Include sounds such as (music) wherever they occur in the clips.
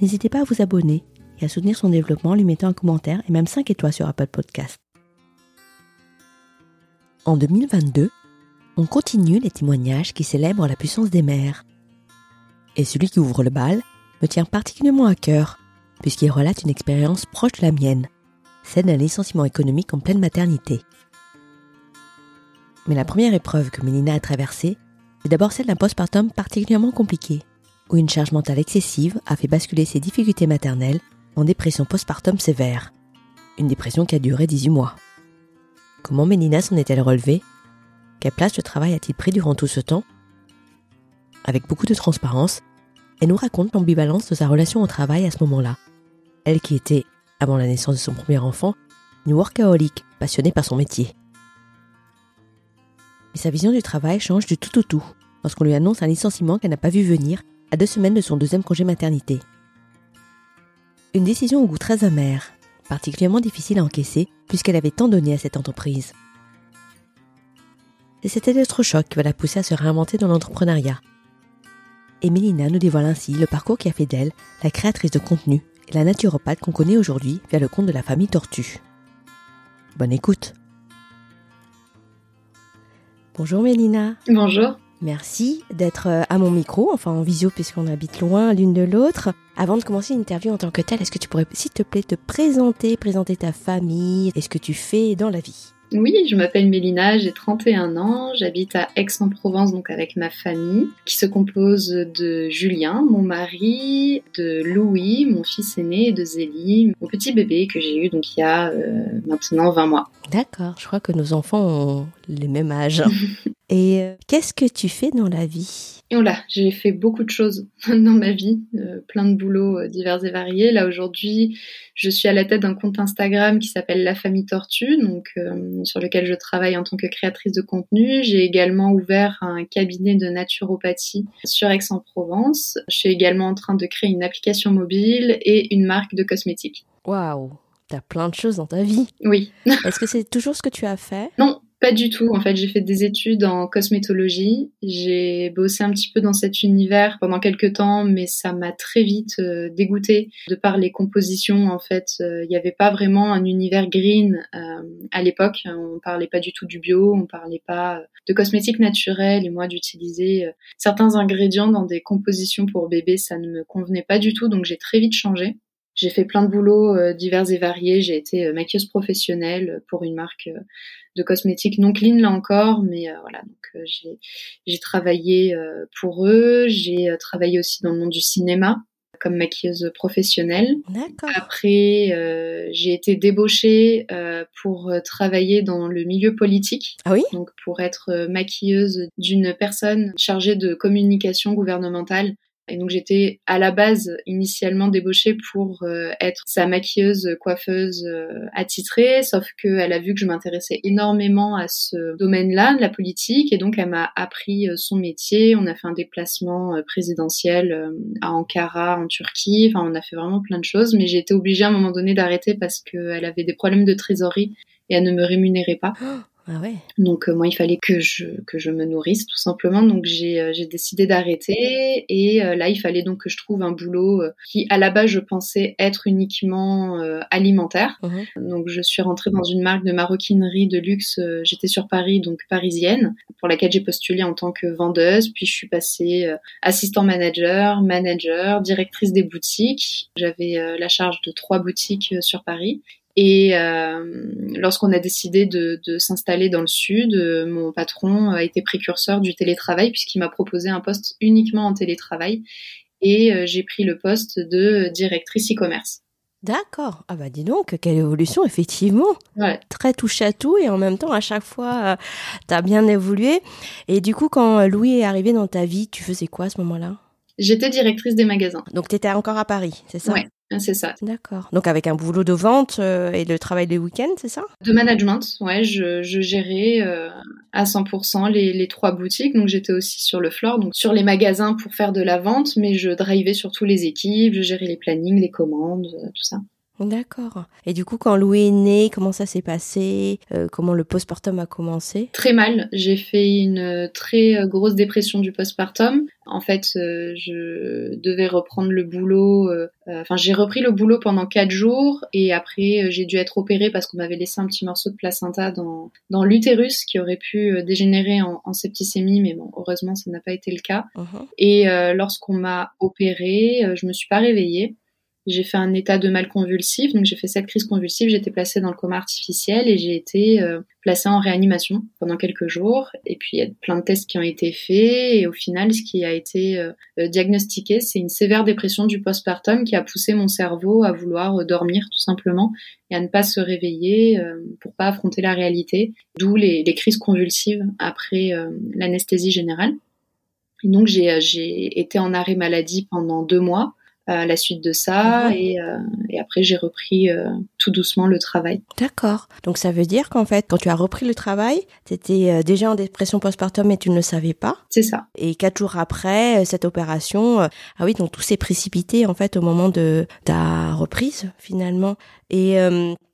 n'hésitez pas à vous abonner et à soutenir son développement en lui mettant un commentaire et même 5 étoiles sur Apple Podcast. En 2022, on continue les témoignages qui célèbrent la puissance des mères. Et celui qui ouvre le bal me tient particulièrement à cœur, puisqu'il relate une expérience proche de la mienne, celle d'un licenciement économique en pleine maternité. Mais la première épreuve que Mélina a traversée, c'est d'abord celle d'un postpartum particulièrement compliqué, où une charge mentale excessive a fait basculer ses difficultés maternelles en dépression postpartum sévère. Une dépression qui a duré 18 mois. Comment Mélina s'en est-elle relevée? Quelle place le travail a-t-il pris durant tout ce temps? Avec beaucoup de transparence, elle nous raconte l'ambivalence de sa relation au travail à ce moment-là. Elle qui était, avant la naissance de son premier enfant, une workaholic passionnée par son métier. Mais sa vision du travail change du tout au tout lorsqu'on lui annonce un licenciement qu'elle n'a pas vu venir à deux semaines de son deuxième congé maternité. Une décision au goût très amer, particulièrement difficile à encaisser puisqu'elle avait tant donné à cette entreprise. C'est cet électrochoc qui va la pousser à se réinventer dans l'entrepreneuriat. Et Mélina nous dévoile ainsi le parcours qui a fait d'elle la créatrice de contenu et la naturopathe qu'on connaît aujourd'hui via le compte de la famille Tortue. Bonne écoute Bonjour Mélina Bonjour Merci d'être euh, à mon micro, enfin en visio puisqu'on habite loin l'une de l'autre. Avant de commencer l'interview en tant que telle, est-ce que tu pourrais, s'il te plaît, te présenter, présenter ta famille et ce que tu fais dans la vie? Oui, je m'appelle Mélina, j'ai 31 ans, j'habite à Aix-en-Provence donc avec ma famille qui se compose de Julien, mon mari, de Louis, mon fils aîné et de Zélie, mon petit bébé que j'ai eu donc il y a euh, maintenant 20 mois. D'accord, je crois que nos enfants ont les mêmes âges. (laughs) Et euh, qu'est-ce que tu fais dans la vie? Et là, j'ai fait beaucoup de choses (laughs) dans ma vie, euh, plein de boulots euh, divers et variés. Là aujourd'hui, je suis à la tête d'un compte Instagram qui s'appelle La Famille Tortue, donc sur lequel je travaille en tant que créatrice de contenu. J'ai également ouvert un cabinet de naturopathie sur Aix-en-Provence. Je suis également en train de créer une application mobile et une marque de cosmétiques. Waouh T'as plein de choses dans ta vie. Oui. (laughs) Est-ce que c'est toujours ce que tu as fait? Non, pas du tout. En fait, j'ai fait des études en cosmétologie. J'ai bossé un petit peu dans cet univers pendant quelques temps, mais ça m'a très vite euh, dégoûté de par les compositions. En fait, euh, il n'y avait pas vraiment un univers green euh, à l'époque. On parlait pas du tout du bio, on parlait pas de cosmétiques naturels. Et moi, d'utiliser certains ingrédients dans des compositions pour bébés, ça ne me convenait pas du tout. Donc, j'ai très vite changé. J'ai fait plein de boulots divers et variés. J'ai été maquilleuse professionnelle pour une marque de cosmétiques non clean là encore, mais euh, voilà, donc euh, j'ai j'ai travaillé euh, pour eux, j'ai travaillé aussi dans le monde du cinéma comme maquilleuse professionnelle. Après, j'ai été débauchée pour travailler dans le milieu politique. Ah oui? Donc pour être maquilleuse d'une personne chargée de communication gouvernementale et donc j'étais à la base initialement débauchée pour euh, être sa maquilleuse, coiffeuse euh, attitrée, sauf qu'elle a vu que je m'intéressais énormément à ce domaine-là, de la politique, et donc elle m'a appris euh, son métier. On a fait un déplacement présidentiel à Ankara, en Turquie. Enfin, on a fait vraiment plein de choses, mais j'ai été obligée à un moment donné d'arrêter parce qu'elle avait des problèmes de trésorerie et elle ne me rémunérait pas. Ah ouais. Donc moi, il fallait que je que je me nourrisse tout simplement. Donc j'ai j'ai décidé d'arrêter et là, il fallait donc que je trouve un boulot qui, à la base, je pensais être uniquement alimentaire. Mhm. Donc je suis rentrée dans une marque de maroquinerie de luxe. J'étais sur Paris, donc parisienne, pour laquelle j'ai postulé en tant que vendeuse. Puis je suis passée assistant manager, manager, directrice des boutiques. J'avais la charge de trois boutiques sur Paris. Et euh, lorsqu'on a décidé de, de s'installer dans le sud, euh, mon patron a été précurseur du télétravail puisqu'il m'a proposé un poste uniquement en télétravail et euh, j'ai pris le poste de directrice e-commerce. D'accord. Ah bah dis donc, quelle évolution, effectivement. Ouais. Très touche à tout et en même temps, à chaque fois, tu as bien évolué. Et du coup, quand Louis est arrivé dans ta vie, tu faisais quoi à ce moment-là? J'étais directrice des magasins. Donc tu étais encore à Paris, c'est ça? Ouais. C'est ça. D'accord. Donc avec un boulot de vente euh, et le travail des week-ends, c'est ça? De management, ouais. Je, je gérais euh, à 100% les, les, trois boutiques. Donc j'étais aussi sur le floor, donc sur les magasins pour faire de la vente, mais je drivais surtout les équipes, je gérais les plannings, les commandes, euh, tout ça. D'accord. Et du coup, quand Louis est né, comment ça s'est passé? Euh, Comment le postpartum a commencé? Très mal. J'ai fait une très euh, grosse dépression du postpartum. En fait, euh, je devais reprendre le boulot. Enfin, j'ai repris le boulot pendant quatre jours et après, j'ai dû être opérée parce qu'on m'avait laissé un petit morceau de placenta dans, dans l'utérus qui aurait pu dégénérer en, en, septicémie, mais bon, heureusement, ça n'a pas été le cas. Uh-huh. Et lorsqu'on m'a opérée, je me suis pas réveillée. J'ai fait un état de mal convulsif, donc j'ai fait cette crise convulsive, été placée dans le coma artificiel et j'ai été euh, placée en réanimation pendant quelques jours. Et puis il y a plein de tests qui ont été faits. Et au final, ce qui a été euh, euh, diagnostiqué, c'est une sévère dépression du postpartum qui a poussé mon cerveau à vouloir dormir tout simplement et à ne pas se réveiller pour pas affronter la réalité, d'où les, les, crises convulsives après l'anesthésie générale. Et donc j'ai été en arrêt maladie pendant deux mois à la suite de ça. Et, euh, et, après, j'ai repris euh, tout doucement le travail. D'accord. Donc ça veut dire qu'en fait, quand tu as repris le travail, tu étais euh, déjà en dépression postpartum et tu ne le savais pas. C'est ça. Et quatre jours après cette opération, ah oui, donc tout s'est précipité en fait au moment de ta reprise finalement. Et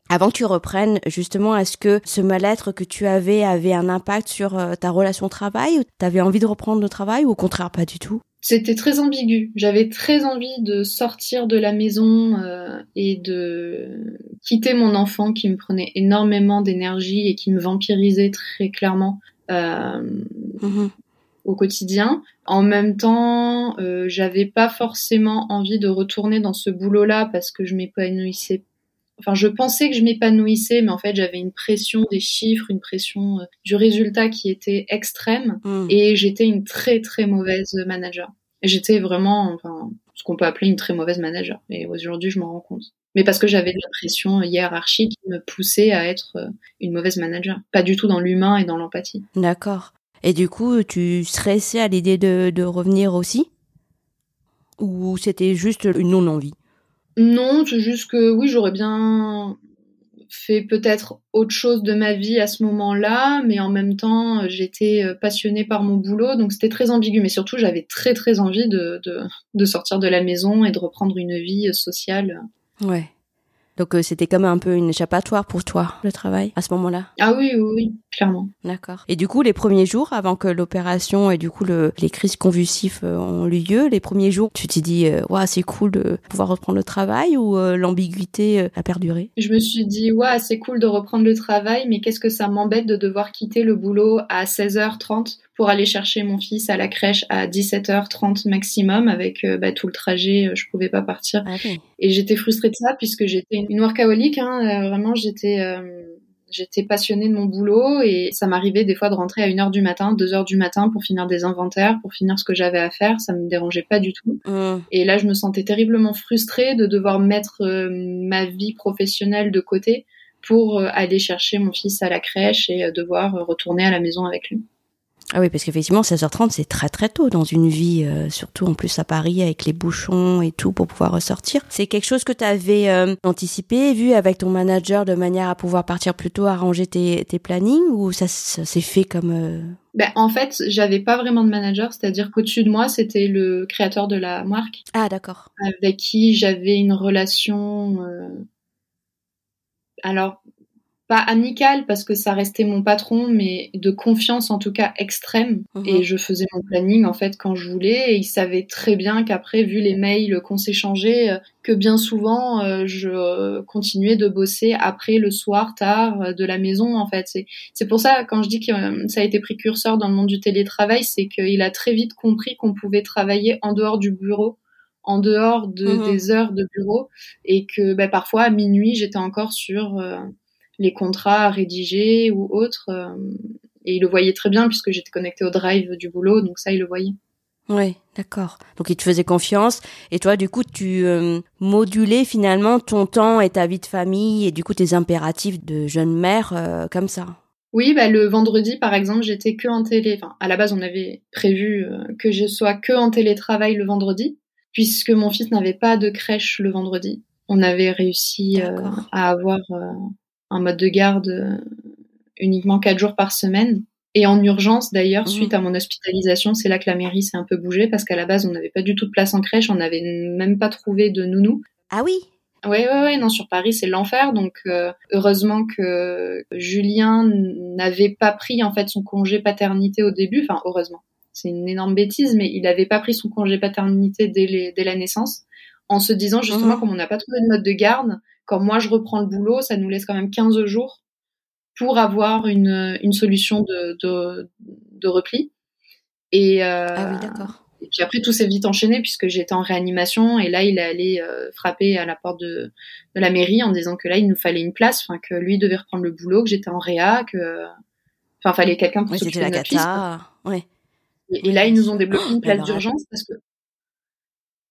avant que tu reprennes, justement, est-ce que ce mal-être que tu avais avait un impact sur ta relation au travail ou tu avais envie de reprendre le travail ou au contraire pas du tout? C'était très ambigu. J'avais très envie de sortir de la maison euh, et de quitter mon enfant qui me prenait énormément d'énergie et qui me vampirisait très clairement euh, mhm. au quotidien. En même temps, euh, j'avais pas forcément envie de retourner dans ce boulot-là parce que je m'épanouissais enfin je pensais que je m'épanouissais mais en fait j'avais une pression des chiffres une pression euh, du résultat qui était extrême. Hmm. et j'étais une très très mauvaise manager. J'étais vraiment enfin ce qu'on peut appeler une très mauvaise manager. Et aujourd'hui je m'en rends compte. Mais parce que j'avais de la pression hiérarchique qui me poussait à être euh, une mauvaise manager. Pas du tout dans l'humain et dans l'empathie. D'accord. Et du coup tu stressais à l'idée de, de revenir aussi? Ou c'était juste une non envie non, c'est juste que oui, j'aurais bien fait peut-être autre chose de ma vie à ce moment-là, mais en même temps, j'étais euh, passionnée par mon boulot, donc c'était très ambigu. Mais surtout, j'avais très très envie de, de, de, sortir de la maison et de reprendre une vie sociale. Ouais. Donc euh, c'était comme un peu une échappatoire pour toi, le travail, à ce moment-là? Ah oui, oui, oui, clairement. D'accord. Et du coup, les premiers jours, avant que l'opération et du coup le, les crises convulsives euh, ont lieu, les premiers jours, tu t'es dit, euh, ouais, c'est cool de pouvoir reprendre le travail ou l'ambiguïté a perduré? Je me suis dit, ouais, c'est cool de reprendre le travail, mais qu'est-ce que ça m'embête de devoir quitter le boulot à 16h30 pour aller chercher mon fils à la crèche à 17h30 maximum avec bah, tout le trajet, je pouvais pas partir. Ah et j'étais frustrée de ça puisque j'étais une workaholic, hein, euh, vraiment j'étais euh, j'étais passionnée de mon boulot et ça m'arrivait des fois de rentrer à 1h du matin, 2h du matin pour finir des inventaires, pour finir ce que j'avais à faire, ça me dérangeait pas du tout. Mmh. Et là je me sentais terriblement frustrée de devoir mettre euh, ma vie professionnelle de côté pour aller chercher mon fils à la crèche et devoir retourner à la maison avec lui. Ah oui, parce qu'effectivement, 16h30, c'est très très tôt dans une vie, euh, surtout en plus à Paris avec les bouchons et tout pour pouvoir ressortir. C'est quelque chose que tu avais euh, anticipé, vu avec ton manager de manière à pouvoir partir plus tôt, arranger tes, tes plannings ou ça, s'est fait comme... Euh, ben, en fait, j'avais pas vraiment de manager, c'est-à-dire qu'au-dessus de moi, c'était le créateur de la marque. Ah d'accord. Avec qui j'avais une relation... Alors, pas amical parce que ça restait mon patron, mais de confiance en tout cas extrême. Mhm. Et je faisais mon planning en fait quand je voulais. Et il savait très bien qu'après, vu les mails qu'on s'échangeait, euh, que bien souvent euh, je euh, continuais de bosser après le soir tard de la maison. En fait, c'est pour ça quand je dis que ça a été précurseur dans le monde du télétravail, c'est qu'il a très vite compris qu'on pouvait travailler en dehors du bureau en dehors de, Mhm. des heures de bureau et que bah, parfois à minuit j'étais encore sur euh, les contrats à rédiger ou autres euh, et il le voyait très bien puisque j'étais connectée au drive du boulot donc ça il le voyait. Oui, d'accord. Donc il te faisait confiance et toi du coup tu euh, modulais finalement ton temps et ta vie de famille et du coup tes impératifs de jeune mère euh, comme ça? Oui, bah, le vendredi par exemple j'étais que en télé. Enfin à la base on avait prévu euh, que je sois que en télétravail le vendredi puisque mon fils n'avait pas de crèche le vendredi. On avait réussi à avoir un mode de garde euh, uniquement quatre jours par semaine. Et en urgence, d'ailleurs, Mhm. suite à mon hospitalisation, c'est là que la mairie s'est un peu bougée parce qu'à la base, on n'avait pas du tout de place en crèche, on n'avait même pas trouvé de nounou. Ah oui. Ouais, ouais, ouais, non, sur Paris, c'est l'enfer. Donc, euh, heureusement que Julien n'avait pas pris, en fait, son congé paternité au début. Enfin, heureusement. C'est une énorme bêtise, mais il n'avait pas pris son congé paternité dès, les- dès la naissance. En se disant, justement, Mhm. comme on n'a pas trouvé de mode de garde, quand moi je reprends le boulot, ça nous laisse quand même 15 jours pour avoir une, une solution de, de, de repli. Et, euh, Ah oui, d'accord. et puis après, tout s'est vite enchaîné puisque j'étais en réanimation et là, il est allé euh, frapper à la porte de, de la mairie en disant que là, il nous fallait une place, enfin que lui devait reprendre le boulot, que j'étais en réa, que enfin fallait quelqu'un pour Oui, s'occuper de notre fils. Ouais. Et, et là, ils nous ont débloqué une Oh, place d'urgence parce que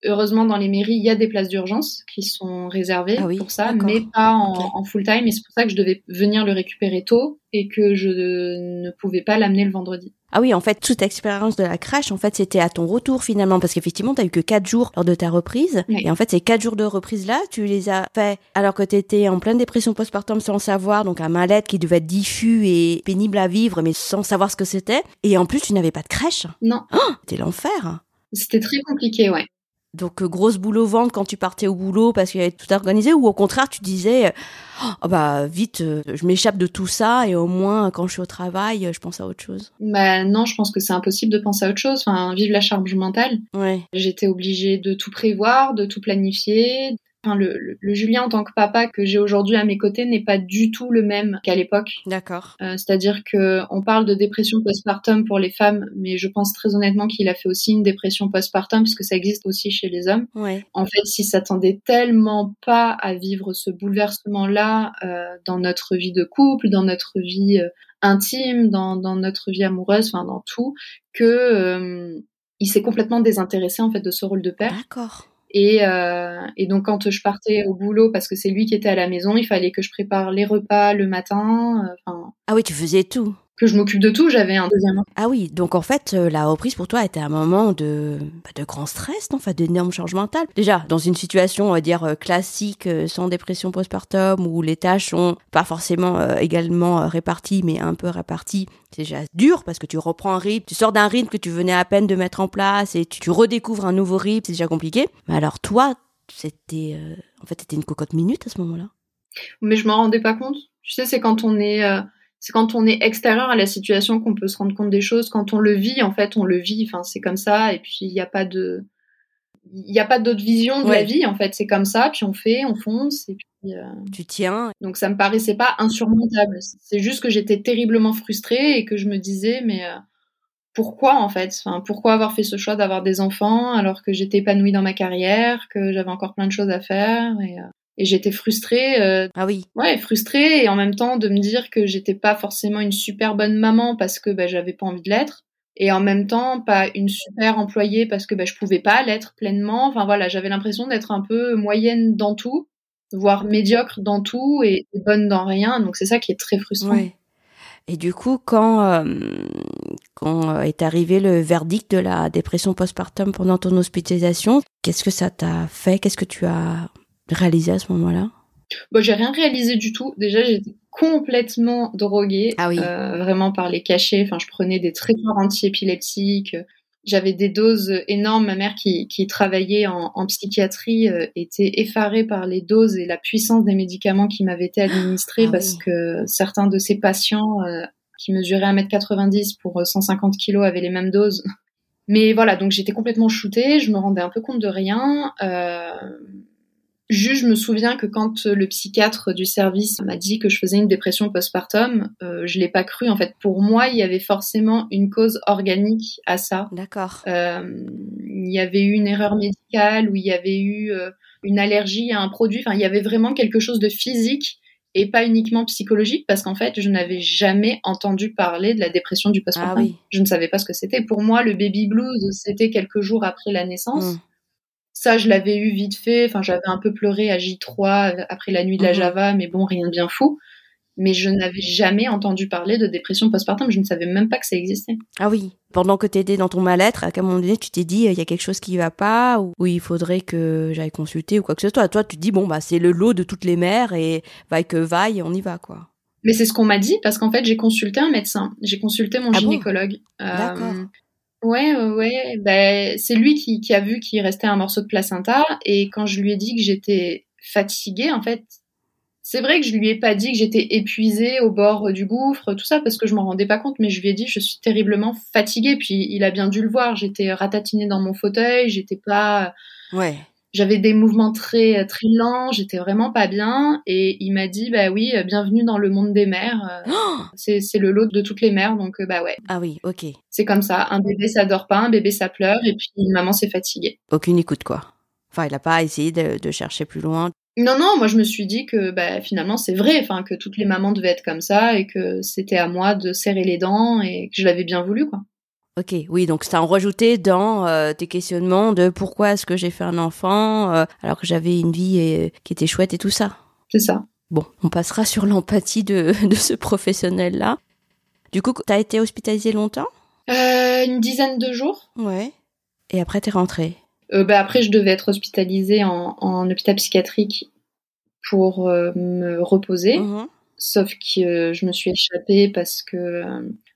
heureusement dans les mairies, il y a des places d'urgence qui sont réservées Ah oui, pour ça, mais pas en, full time. Et c'est pour ça que je devais venir le récupérer tôt et que je ne pouvais pas l'amener le vendredi. Ah oui, en fait, toute expérience de la crèche, en fait, c'était à ton retour finalement, parce qu'effectivement, t'as eu que quatre jours lors de ta reprise, Oui. et en fait, ces quatre jours de reprise-là, tu les as fait alors que t'étais en pleine dépression postpartum sans savoir, donc un mal-être qui devait être diffus et pénible à vivre, mais sans savoir ce que c'était, et en plus, tu n'avais pas de crèche. Non, C'était l'enfer. c'était très compliqué, ouais. Donc, euh, grosse boule au ventre quand tu partais au boulot parce qu'il y avait tout organisé, ou au contraire, tu disais, oh, bah, vite, euh, je m'échappe de tout ça, et au moins, quand je suis au travail, je pense à autre chose. Bah non, je pense que c'est impossible de penser à autre chose. Enfin, vive la charge mentale. Ouais. J'étais obligée de tout prévoir, de tout planifier. Enfin, le, le- le Julien en tant que papa que j'ai aujourd'hui à mes côtés n'est pas du tout le même qu'à l'époque. D'accord. Euh, C'est-à-dire que on parle de dépression postpartum pour les femmes, mais je pense très honnêtement qu'il a fait aussi une dépression postpartum parce que ça existe aussi chez les hommes. Ouais. En fait, s'il s'attendait tellement pas à vivre ce bouleversement-là euh, dans notre vie de couple, dans notre vie euh, intime, dans, dans notre vie amoureuse, enfin dans tout, que euh, il s'est complètement désintéressé en fait de ce rôle de père. D'accord. Et, euh, et donc quand je partais au boulot parce que c'est lui qui était à la maison, il fallait que je prépare les repas le matin, euh, Ah oui, tu faisais tout. Que je m'occupe de tout. J'avais un deuxième. Ah oui, donc en fait, euh, la reprise pour toi était un moment de, bah, de grand stress, non enfin, d'énormes changements mentaux. Déjà, dans une situation, on va dire, euh, classique, euh, sans dépression postpartum, où les tâches sont pas forcément euh, également réparties, mais un peu réparties, c'est déjà dur parce que tu reprends un rythme, tu sors d'un rythme que tu venais à peine de mettre en place et tu, tu redécouvres un nouveau rythme, c'est déjà compliqué. Mais alors toi, c'était, euh, en fait, t'étais une cocotte minute à ce moment-là? Mais je m'en rendais pas compte. Tu sais, c'est quand on est euh, c'est quand on est extérieur à la situation qu'on peut se rendre compte des choses. Quand on le vit, en fait, on le vit. Enfin, c'est comme ça. Et puis il n'y a pas de il n'y a pas d'autre vision de Ouais. la vie. En fait, c'est comme ça. Puis on fait, on fonce. Et puis euh, Tu tiens. donc ça me paraissait pas insurmontable. C'est juste que j'étais terriblement frustrée et que je me disais mais euh, pourquoi en fait? Enfin, Pourquoi avoir fait ce choix d'avoir des enfants alors que j'étais épanouie dans ma carrière, que j'avais encore plein de choses à faire et, euh, et j'étais frustrée, euh, Ah oui. ouais, frustrée et en même temps de me dire que j'étais pas forcément une super bonne maman parce que bah, j'avais pas envie de l'être et en même temps pas une super employée parce que bah, je pouvais pas l'être pleinement. Enfin voilà, j'avais l'impression d'être un peu moyenne dans tout, voire médiocre dans tout et, et bonne dans rien. Donc c'est ça qui est très frustrant. Ouais. Et du coup, quand, euh, quand euh, est arrivé le verdict de la dépression postpartum pendant ton hospitalisation, qu'est-ce que ça t'a fait? Qu'est-ce que tu as réalisé à ce moment-là? Bon, j'ai rien réalisé du tout. Déjà, j'étais complètement droguée, Ah oui. euh, vraiment par les cachets. Enfin, je prenais des traitements anti-épileptiques. j'avais des doses énormes. Ma mère qui, qui travaillait en, en psychiatrie euh, était effarée par les doses et la puissance des médicaments qui m'avaient été administrés (gasps) Ah parce oui. que certains de ces patients euh, qui mesuraient 1m90 pour 150 kg avaient les mêmes doses. Mais voilà, donc j'étais complètement shootée, je me rendais un peu compte de rien. Euh, Juste, je me souviens que quand le psychiatre du service m'a dit que je faisais une dépression postpartum, euh, je l'ai pas cru. En fait, pour moi, il y avait forcément une cause organique à ça. D'accord. Euh, il y avait eu une erreur médicale ou il y avait eu euh, une allergie à un produit. Enfin, il y avait vraiment quelque chose de physique et pas uniquement psychologique parce qu'en fait, je n'avais jamais entendu parler de la dépression du postpartum. Ah oui. Je ne savais pas ce que c'était. Pour moi, le baby blues, c'était quelques jours après la naissance. Mm. Ça, je l'avais eu vite fait. Enfin, j'avais un peu pleuré à J3 après la nuit de la Mhm. Java, mais bon, rien de bien fou. Mais je n'avais jamais entendu parler de dépression postpartum. Je ne savais même pas que ça existait. Ah oui. Pendant que t'étais dans ton mal-être, à un moment donné, tu t'es dit, il y a quelque chose qui va pas, ou, ou il faudrait que j'aille consulter, ou quoi que ce soit? Toi, tu te dis, bon, bah, c'est le lot de toutes les mères, et vaille que vaille, on y va, quoi. Mais c'est ce qu'on m'a dit parce qu'en fait, j'ai consulté un médecin. J'ai consulté mon Ah bon? gynécologue. Euh, D'accord. Ouais, ouais. Ben, c'est lui qui, qui a vu qu'il restait un morceau de placenta. Et quand je lui ai dit que j'étais fatiguée, en fait, c'est vrai que je lui ai pas dit que j'étais épuisée au bord du gouffre, tout ça, parce que je m'en rendais pas compte, mais je lui ai dit je suis terriblement fatiguée. Puis il a bien dû le voir. J'étais ratatinée dans mon fauteuil, j'étais pas, Ouais. J'avais des mouvements très très lents, j'étais vraiment pas bien. Et il m'a dit bah oui, bienvenue dans le monde des mères. Euh, (gasps) Oh C'est c'est le lot de toutes les mères, donc euh, bah ouais, ah oui, ok. c'est comme ça. Un bébé ça dort pas, un bébé ça pleure, et puis une maman c'est fatiguée. Aucune écoute, quoi. Enfin, il a pas essayé de, de chercher plus loin. Non, non, moi je me suis dit que bah, finalement c'est vrai, enfin que toutes les mamans devaient être comme ça et que c'était à moi de serrer les dents et que je l'avais bien voulu quoi. Ok, oui, donc ça en rajouté dans euh, tes questionnements de pourquoi est-ce que j'ai fait un enfant euh, alors que j'avais une vie euh, qui était chouette et tout ça. C'est ça. Bon, on passera sur l'empathie de, (laughs) de ce professionnel-là. Du coup, t'as été hospitalisée longtemps? Euh, une dizaine de jours. Ouais. Et après, t'es rentrée? Bah, après je devais être hospitalisée en, en hôpital psychiatrique pour me reposer. Mhm. Sauf que je me suis échappée parce que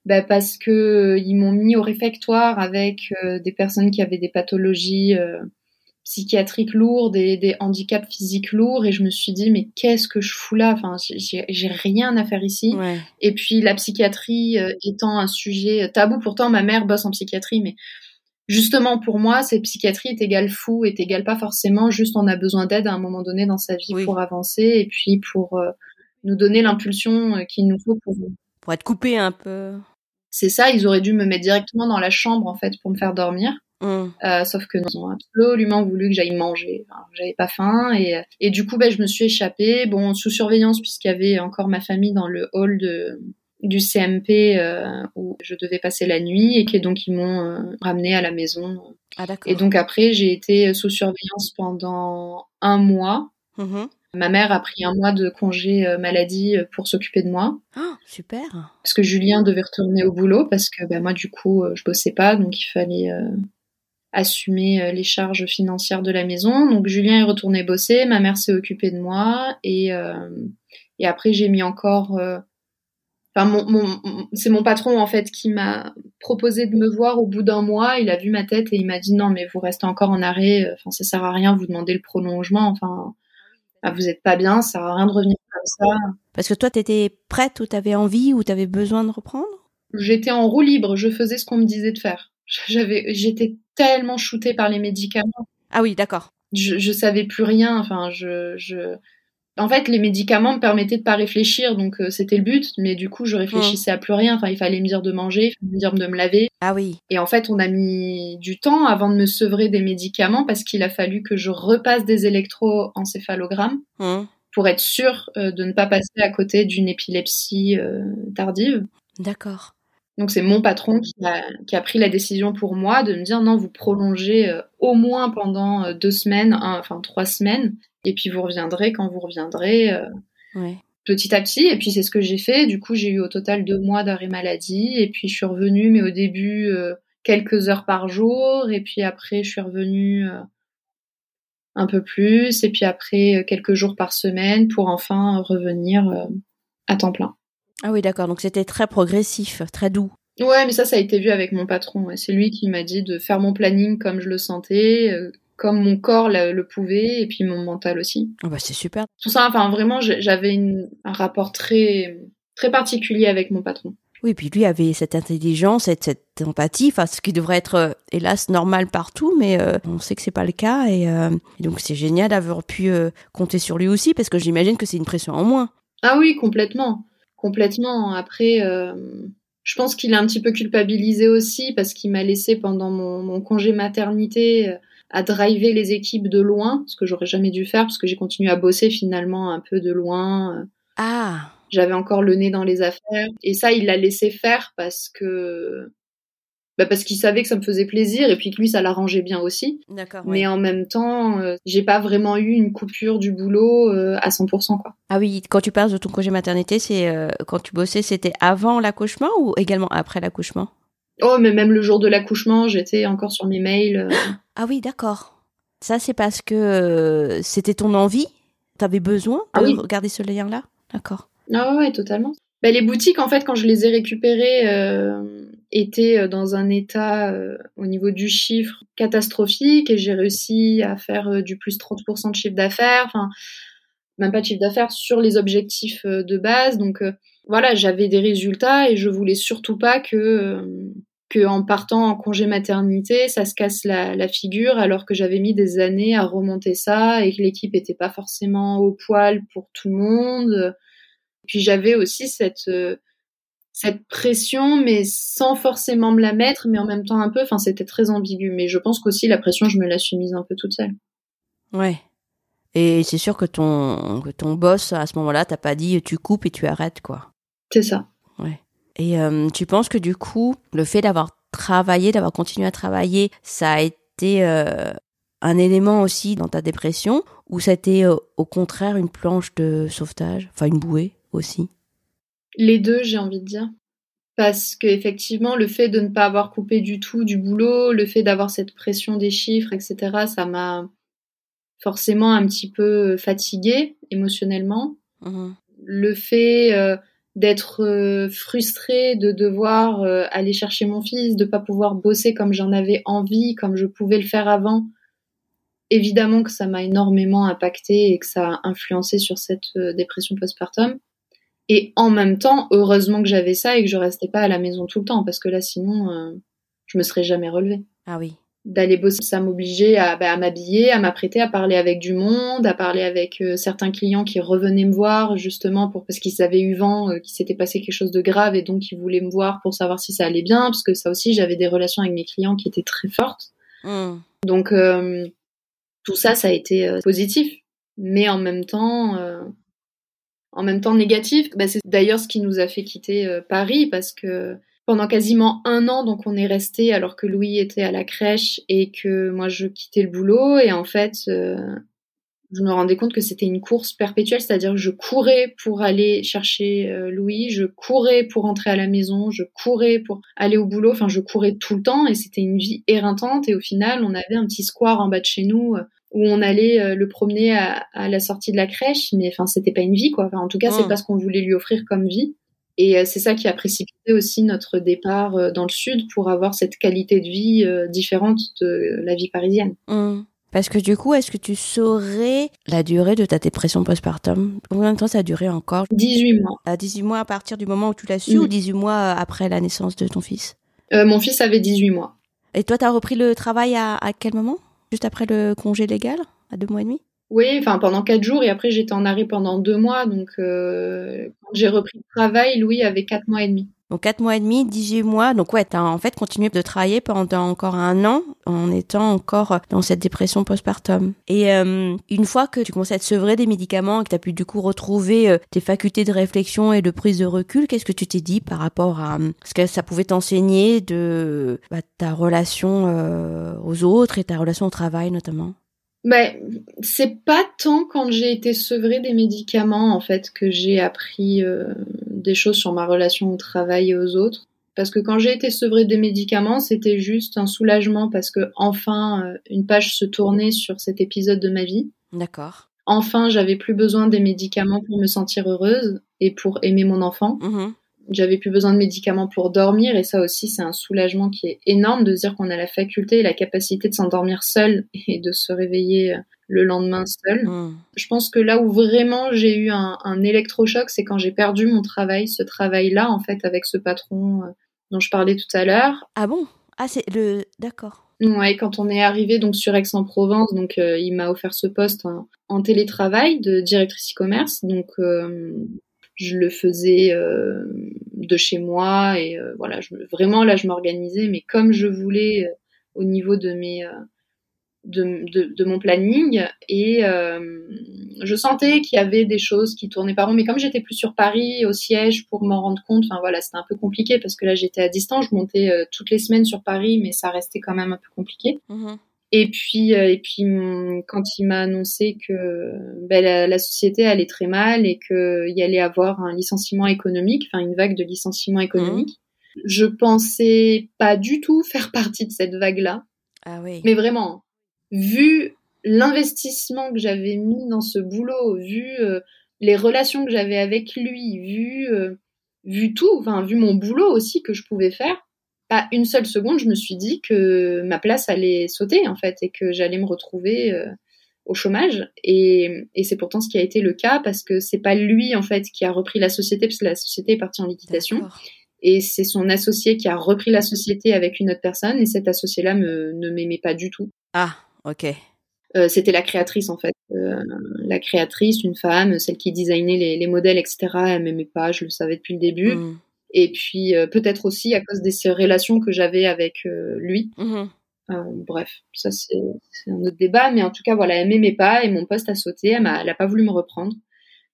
bah parce que euh, ils m'ont mis au réfectoire avec euh, des personnes qui avaient des pathologies euh, psychiatriques lourdes et des handicaps physiques lourds et je me suis dit mais qu'est-ce que je fous là? Enfin j'ai rien à faire ici Ouais. et puis la psychiatrie étant un sujet tabou pourtant ma mère bosse en psychiatrie mais justement pour moi cette psychiatrie est égale fou est égale pas forcément juste on a besoin d'aide à un moment donné dans sa vie Oui. pour avancer et puis pour euh, nous donner l'impulsion qu'il nous faut pour Pour être coupée un peu. C'est ça ils auraient dû me mettre directement dans la chambre en fait pour me faire dormir Mhm. euh, sauf que non, ils ont absolument voulu que j'aille manger. Enfin, j'avais pas faim et, et du coup, ben, je me suis échappée, bon, sous surveillance puisqu'il y avait encore ma famille dans le hall de, du CMP euh, où je devais passer la nuit et que donc ils m'ont euh, ramenée à la maison. Ah. Et donc après, j'ai été sous surveillance pendant un mois. Mhm. Ma mère a pris un mois de congé euh, maladie pour s'occuper de moi. Ah, super. parce que Julien devait retourner au boulot parce que ben, moi du coup euh, je bossais pas. Donc il fallait euh, assumer euh, les charges financières de la maison. Donc Julien est retourné bosser. Ma mère s'est occupée de moi. Et euh, et après j'ai mis encore euh, enfin mon, mon c'est mon patron en fait qui m'a proposé de me voir au bout d'un mois. Il a vu ma tête et il m'a dit non mais vous restez encore en arrêt. Enfin ça sert à rien. Vous demandez le prolongement. Enfin ah, vous êtes pas bien ça sert à rien de revenir comme ça Parce que toi, t'étais prête ou t'avais envie ou t'avais besoin de reprendre? J'étais en roue libre, je faisais ce qu'on me disait de faire. J'avais, j'étais tellement shootée par les médicaments, Ah oui, d'accord. je, je savais plus rien. Enfin, je, je, en fait, les médicaments me permettaient de pas réfléchir, donc euh, c'était le but. Mais du coup, je réfléchissais à plus rien. Enfin, il fallait me dire de manger, il fallait me dire de me laver. Ah oui. Et en fait, on a mis du temps avant de me sevrer des médicaments parce qu'il a fallu que je repasse des électroencéphalogrammes Mhm. pour être sûre euh, de ne pas passer à côté d'une épilepsie euh, tardive. D'accord. Donc c'est mon patron qui a, qui a pris la décision pour moi de me dire non, vous prolongez euh, au moins pendant euh, deux semaines, un- enfin trois semaines, et puis vous reviendrez quand vous reviendrez euh, Ouais. petit à petit. Et puis c'est ce que j'ai fait. Du coup j'ai eu au total deux mois d'arrêt maladie, et puis je suis revenue, mais au début euh, quelques heures par jour, et puis après je suis revenue euh, un peu plus, et puis après euh, quelques jours par semaine pour enfin revenir euh, à temps plein. Ah oui, d'accord. Donc c'était très progressif, très doux. Ouais, mais ça, ça a été vu avec mon patron. C'est lui qui m'a dit de faire mon planning comme je le sentais, euh, comme mon corps le, pouvait, et puis mon mental aussi. Oh bah c'est super. Tout ça, enfin vraiment, j'avais un rapport très très particulier avec mon patron. Oui, puis lui avait cette intelligence, cette, cette empathie, enfin ce qui devrait être euh, hélas normal partout, mais euh, on sait que c'est pas le cas et, et donc c'est génial d'avoir pu compter sur lui aussi parce que j'imagine que c'est une pression en moins. Ah oui, complètement, complètement. Après je pense qu'il est un petit peu culpabilisé aussi parce qu'il m'a laissé pendant mon, congé maternité euh, à driver les équipes de loin, ce que j'aurais jamais dû faire parce que j'ai continué à bosser finalement un peu de loin. Euh. Ah. J'avais encore le nez dans les affaires et ça il l'a laissé faire parce que bah parce qu'il savait que ça me faisait plaisir et puis que lui ça l'arrangeait bien aussi. D'accord. Mais en même temps, euh, j'ai pas vraiment eu une coupure du boulot euh, à 100% quoi. Ah oui, quand tu parles de ton congé maternité, c'est euh, quand tu bossais, c'était avant l'accouchement ou également après l'accouchement? Oh, mais même le jour de l'accouchement, j'étais encore sur mes mails. ah oui, d'accord. Ça c'est parce que c'était ton envie, t'avais besoin ah de oui. regarder ce lien là, d'accord. Ah ouais, totalement. Bah, les boutiques, en fait, quand je les ai récupérées, euh, étaient euh, dans un état euh, au niveau du chiffre catastrophique et j'ai réussi à faire du plus 30% de chiffre d'affaires, enfin, même pas de chiffre d'affaires, sur les objectifs de base. Donc voilà, j'avais des résultats et je voulais surtout pas que, que en partant en congé maternité, ça se casse la, la figure alors que j'avais mis des années à remonter ça et que l'équipe était pas forcément au poil pour tout le monde puis j'avais aussi cette euh, cette pression, mais sans forcément me la mettre, mais en même temps un peu. Enfin, c'était très ambigu. Mais je pense qu'aussi la pression, je me la suis mise un peu toute seule. Ouais. Et c'est sûr que ton que ton boss à ce moment-là t'as pas dit tu coupes et tu arrêtes quoi. C'est ça. Ouais. Et euh, tu penses que du coup le fait d'avoir travaillé, d'avoir continué à travailler, ça a été euh, un élément aussi dans ta dépression? Ou ça a été au contraire une planche de sauvetage, enfin une bouée aussi? Les deux, j'ai envie de dire. Parce qu'effectivement, le fait de ne pas avoir coupé du tout du boulot, le fait d'avoir cette pression des chiffres, etc., ça m'a forcément un petit peu fatiguée émotionnellement. Mmh le fait euh, d'être euh, frustrée de devoir euh, aller chercher mon fils, de pas pouvoir bosser comme j'en avais envie, comme je pouvais le faire avant, évidemment que ça m'a énormément impacté et que ça a influencé sur cette dépression postpartum. Et en même temps, heureusement que j'avais ça et que je restais pas à la maison tout le temps, parce que là, sinon, euh, je me serais jamais relevée. Ah oui. D'aller bosser, ça m'obligeait à, bah, à m'habiller, à m'apprêter, à parler avec du monde, à parler avec euh, certains clients qui revenaient me voir justement pour parce qu'ils avaient eu vent, euh, qu'il s'était passé quelque chose de grave et donc ils voulaient me voir pour savoir si ça allait bien, parce que ça aussi, j'avais des relations avec mes clients qui étaient très fortes. Mmh. Donc tout ça, ça a été positif, mais en même temps en même temps négatif. Bah, c'est d'ailleurs ce qui nous a fait quitter euh, Paris parce que pendant quasiment un an, donc on est resté alors que Louis était à la crèche et que moi je quittais le boulot. Et en fait euh, je me rendais compte que c'était une course perpétuelle, c'est-à-dire que je courais pour aller chercher euh, Louis, je courais pour rentrer à la maison, je courais pour aller au boulot, enfin je courais tout le temps et c'était une vie éreintante. Et au final on avait un petit square en bas de chez nous où on allait euh, le promener à, la sortie de la crèche, mais enfin c'était pas une vie quoi. en tout cas, c'est mm. pas ce qu'on voulait lui offrir comme vie. Et euh, c'est ça qui a précipité aussi notre départ euh, dans le sud pour avoir cette qualité de vie différente de la vie parisienne. Mm. Parce que du coup, est-ce que tu saurais la durée de ta dépression postpartum? Combien de temps ça a duré encore? 18 mois. À 18 mois à partir du moment où tu l'as su ou 18 mois après la naissance de ton fils? Mon fils avait 18 mois. Et toi, tu as repris le travail à quel moment? Juste après le congé légal, à deux mois et demi? Oui, enfin pendant quatre jours et après j'étais en arrêt pendant deux mois. Donc euh, quand j'ai repris le travail, Louis avait quatre mois et demi. Donc 4 mois et demi, 18 mois. Donc ouais, tu as en fait continué de travailler pendant encore un an en étant encore dans cette dépression postpartum. Et euh, une fois que tu commences à te sevrer des médicaments et que tu as pu du coup retrouver euh, tes facultés de réflexion et de prise de recul, qu'est-ce que tu t'es dit par rapport à ce que ça pouvait t'enseigner de bah, ta relation euh, aux autres et ta relation au travail notamment? Ben, c'est pas tant quand j'ai été sevrée des médicaments en fait que j'ai appris euh, des choses sur ma relation au travail et aux autres. Parce que quand j'ai été sevrée des médicaments, c'était juste un soulagement parce que enfin euh, une page se tournait sur cet épisode de ma vie. D'accord. Enfin, j'avais plus besoin des médicaments pour me sentir heureuse et pour aimer mon enfant. Mmh j'avais plus besoin de médicaments pour dormir et ça aussi c'est un soulagement qui est énorme de dire qu'on a la faculté et la capacité de s'endormir seul (laughs) et de se réveiller le lendemain seul. Hmm. Je pense que là où vraiment j'ai eu un, un électrochoc, c'est quand j'ai perdu mon travail, ce travail-là en fait avec ce patron euh, dont je parlais tout à l'heure. Ah bon? Ah, c'est le. D'accord. Ouais, quand on est arrivé donc sur Aix-en-Provence, donc euh, il m'a offert ce poste en, en télétravail de directrice e-commerce, donc euh, je le faisais euh, de chez moi et euh, voilà, vraiment là je m'organisais, mais comme je voulais euh, au niveau de mes de, mon planning et je sentais qu'il y avait des choses qui tournaient pas rond, mais comme j'étais plus sur Paris au siège pour m'en rendre compte, enfin voilà, c'était un peu compliqué parce que là j'étais à distance, je montais toutes les semaines sur Paris, mais ça restait quand même un peu compliqué. Mhm. Et puis, euh, et puis hum, quand il m'a annoncé que ben, la, la société allait très mal et qu'il y allait avoir un licenciement économique, enfin une vague de licenciement économique, je pensais pas du tout (laughs) faire partie de cette vague-là. Ah oui. Mais vraiment, vu l'investissement que j'avais mis dans ce boulot, vu euh, les relations que j'avais avec lui, vu, euh, vu tout, enfin vu mon boulot aussi que je pouvais faire, pas une seule seconde, je me suis dit que ma place allait sauter en fait et que j'allais me retrouver euh, au chômage. Et, et c'est pourtant ce qui a été le cas parce que c'est pas lui en fait qui a repris la société parce que la société est partie en liquidation et c'est son associé qui a repris la société avec une autre personne et cet associé-là me, ne m'aimait pas du tout. Ah, ok. Euh, c'était la créatrice en fait, Euh, la créatrice, une femme, celle qui designait les, les modèles, etc. Elle m'aimait pas, je le savais depuis le début. Mhm. Et puis euh, peut-être aussi à cause des ces relations que j'avais avec euh, lui. Mhm. Euh, bref, ça c'est un autre débat, mais en tout cas voilà, elle m'aimait pas et mon poste a sauté, elle m'a, elle a pas voulu me reprendre.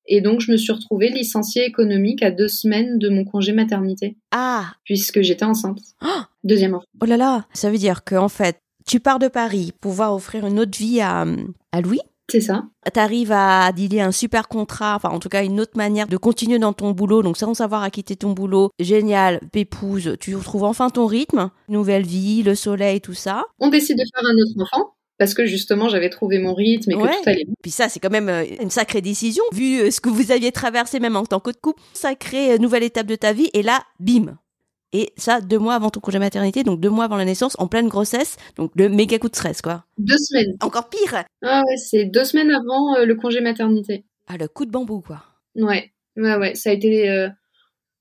Et donc je me suis retrouvée licenciée économique à deux semaines de mon congé maternité, Ah, puisque j'étais enceinte. (gasps) Oh Deuxième enfant. oh là là. Ça veut dire que en fait, tu pars de Paris pour pouvoir offrir une autre vie à, à Louis? C'est ça. T'arrives à dealer un super contrat, enfin en tout cas une autre manière de continuer dans ton boulot, donc sans savoir à quitter ton boulot. Génial, pépouse, tu retrouves enfin ton rythme, nouvelle vie, le soleil, tout ça. On décide de faire un autre enfant parce que justement j'avais trouvé mon rythme et que Ouais. tout allait bien. Puis ça, c'est quand même euh, une sacrée décision, vu euh, ce que vous aviez traversé même en tant que couple. Sacrée euh, nouvelle étape de ta vie, et là, bim Et ça, deux mois avant ton congé maternité, donc deux mois avant la naissance, en pleine grossesse, donc le méga coup de stress, quoi. Deux semaines. Encore pire Ah ouais, c'est deux semaines avant euh, le congé maternité. Ah, le coup de bambou, quoi. Ouais, ouais, ouais, ça a été euh,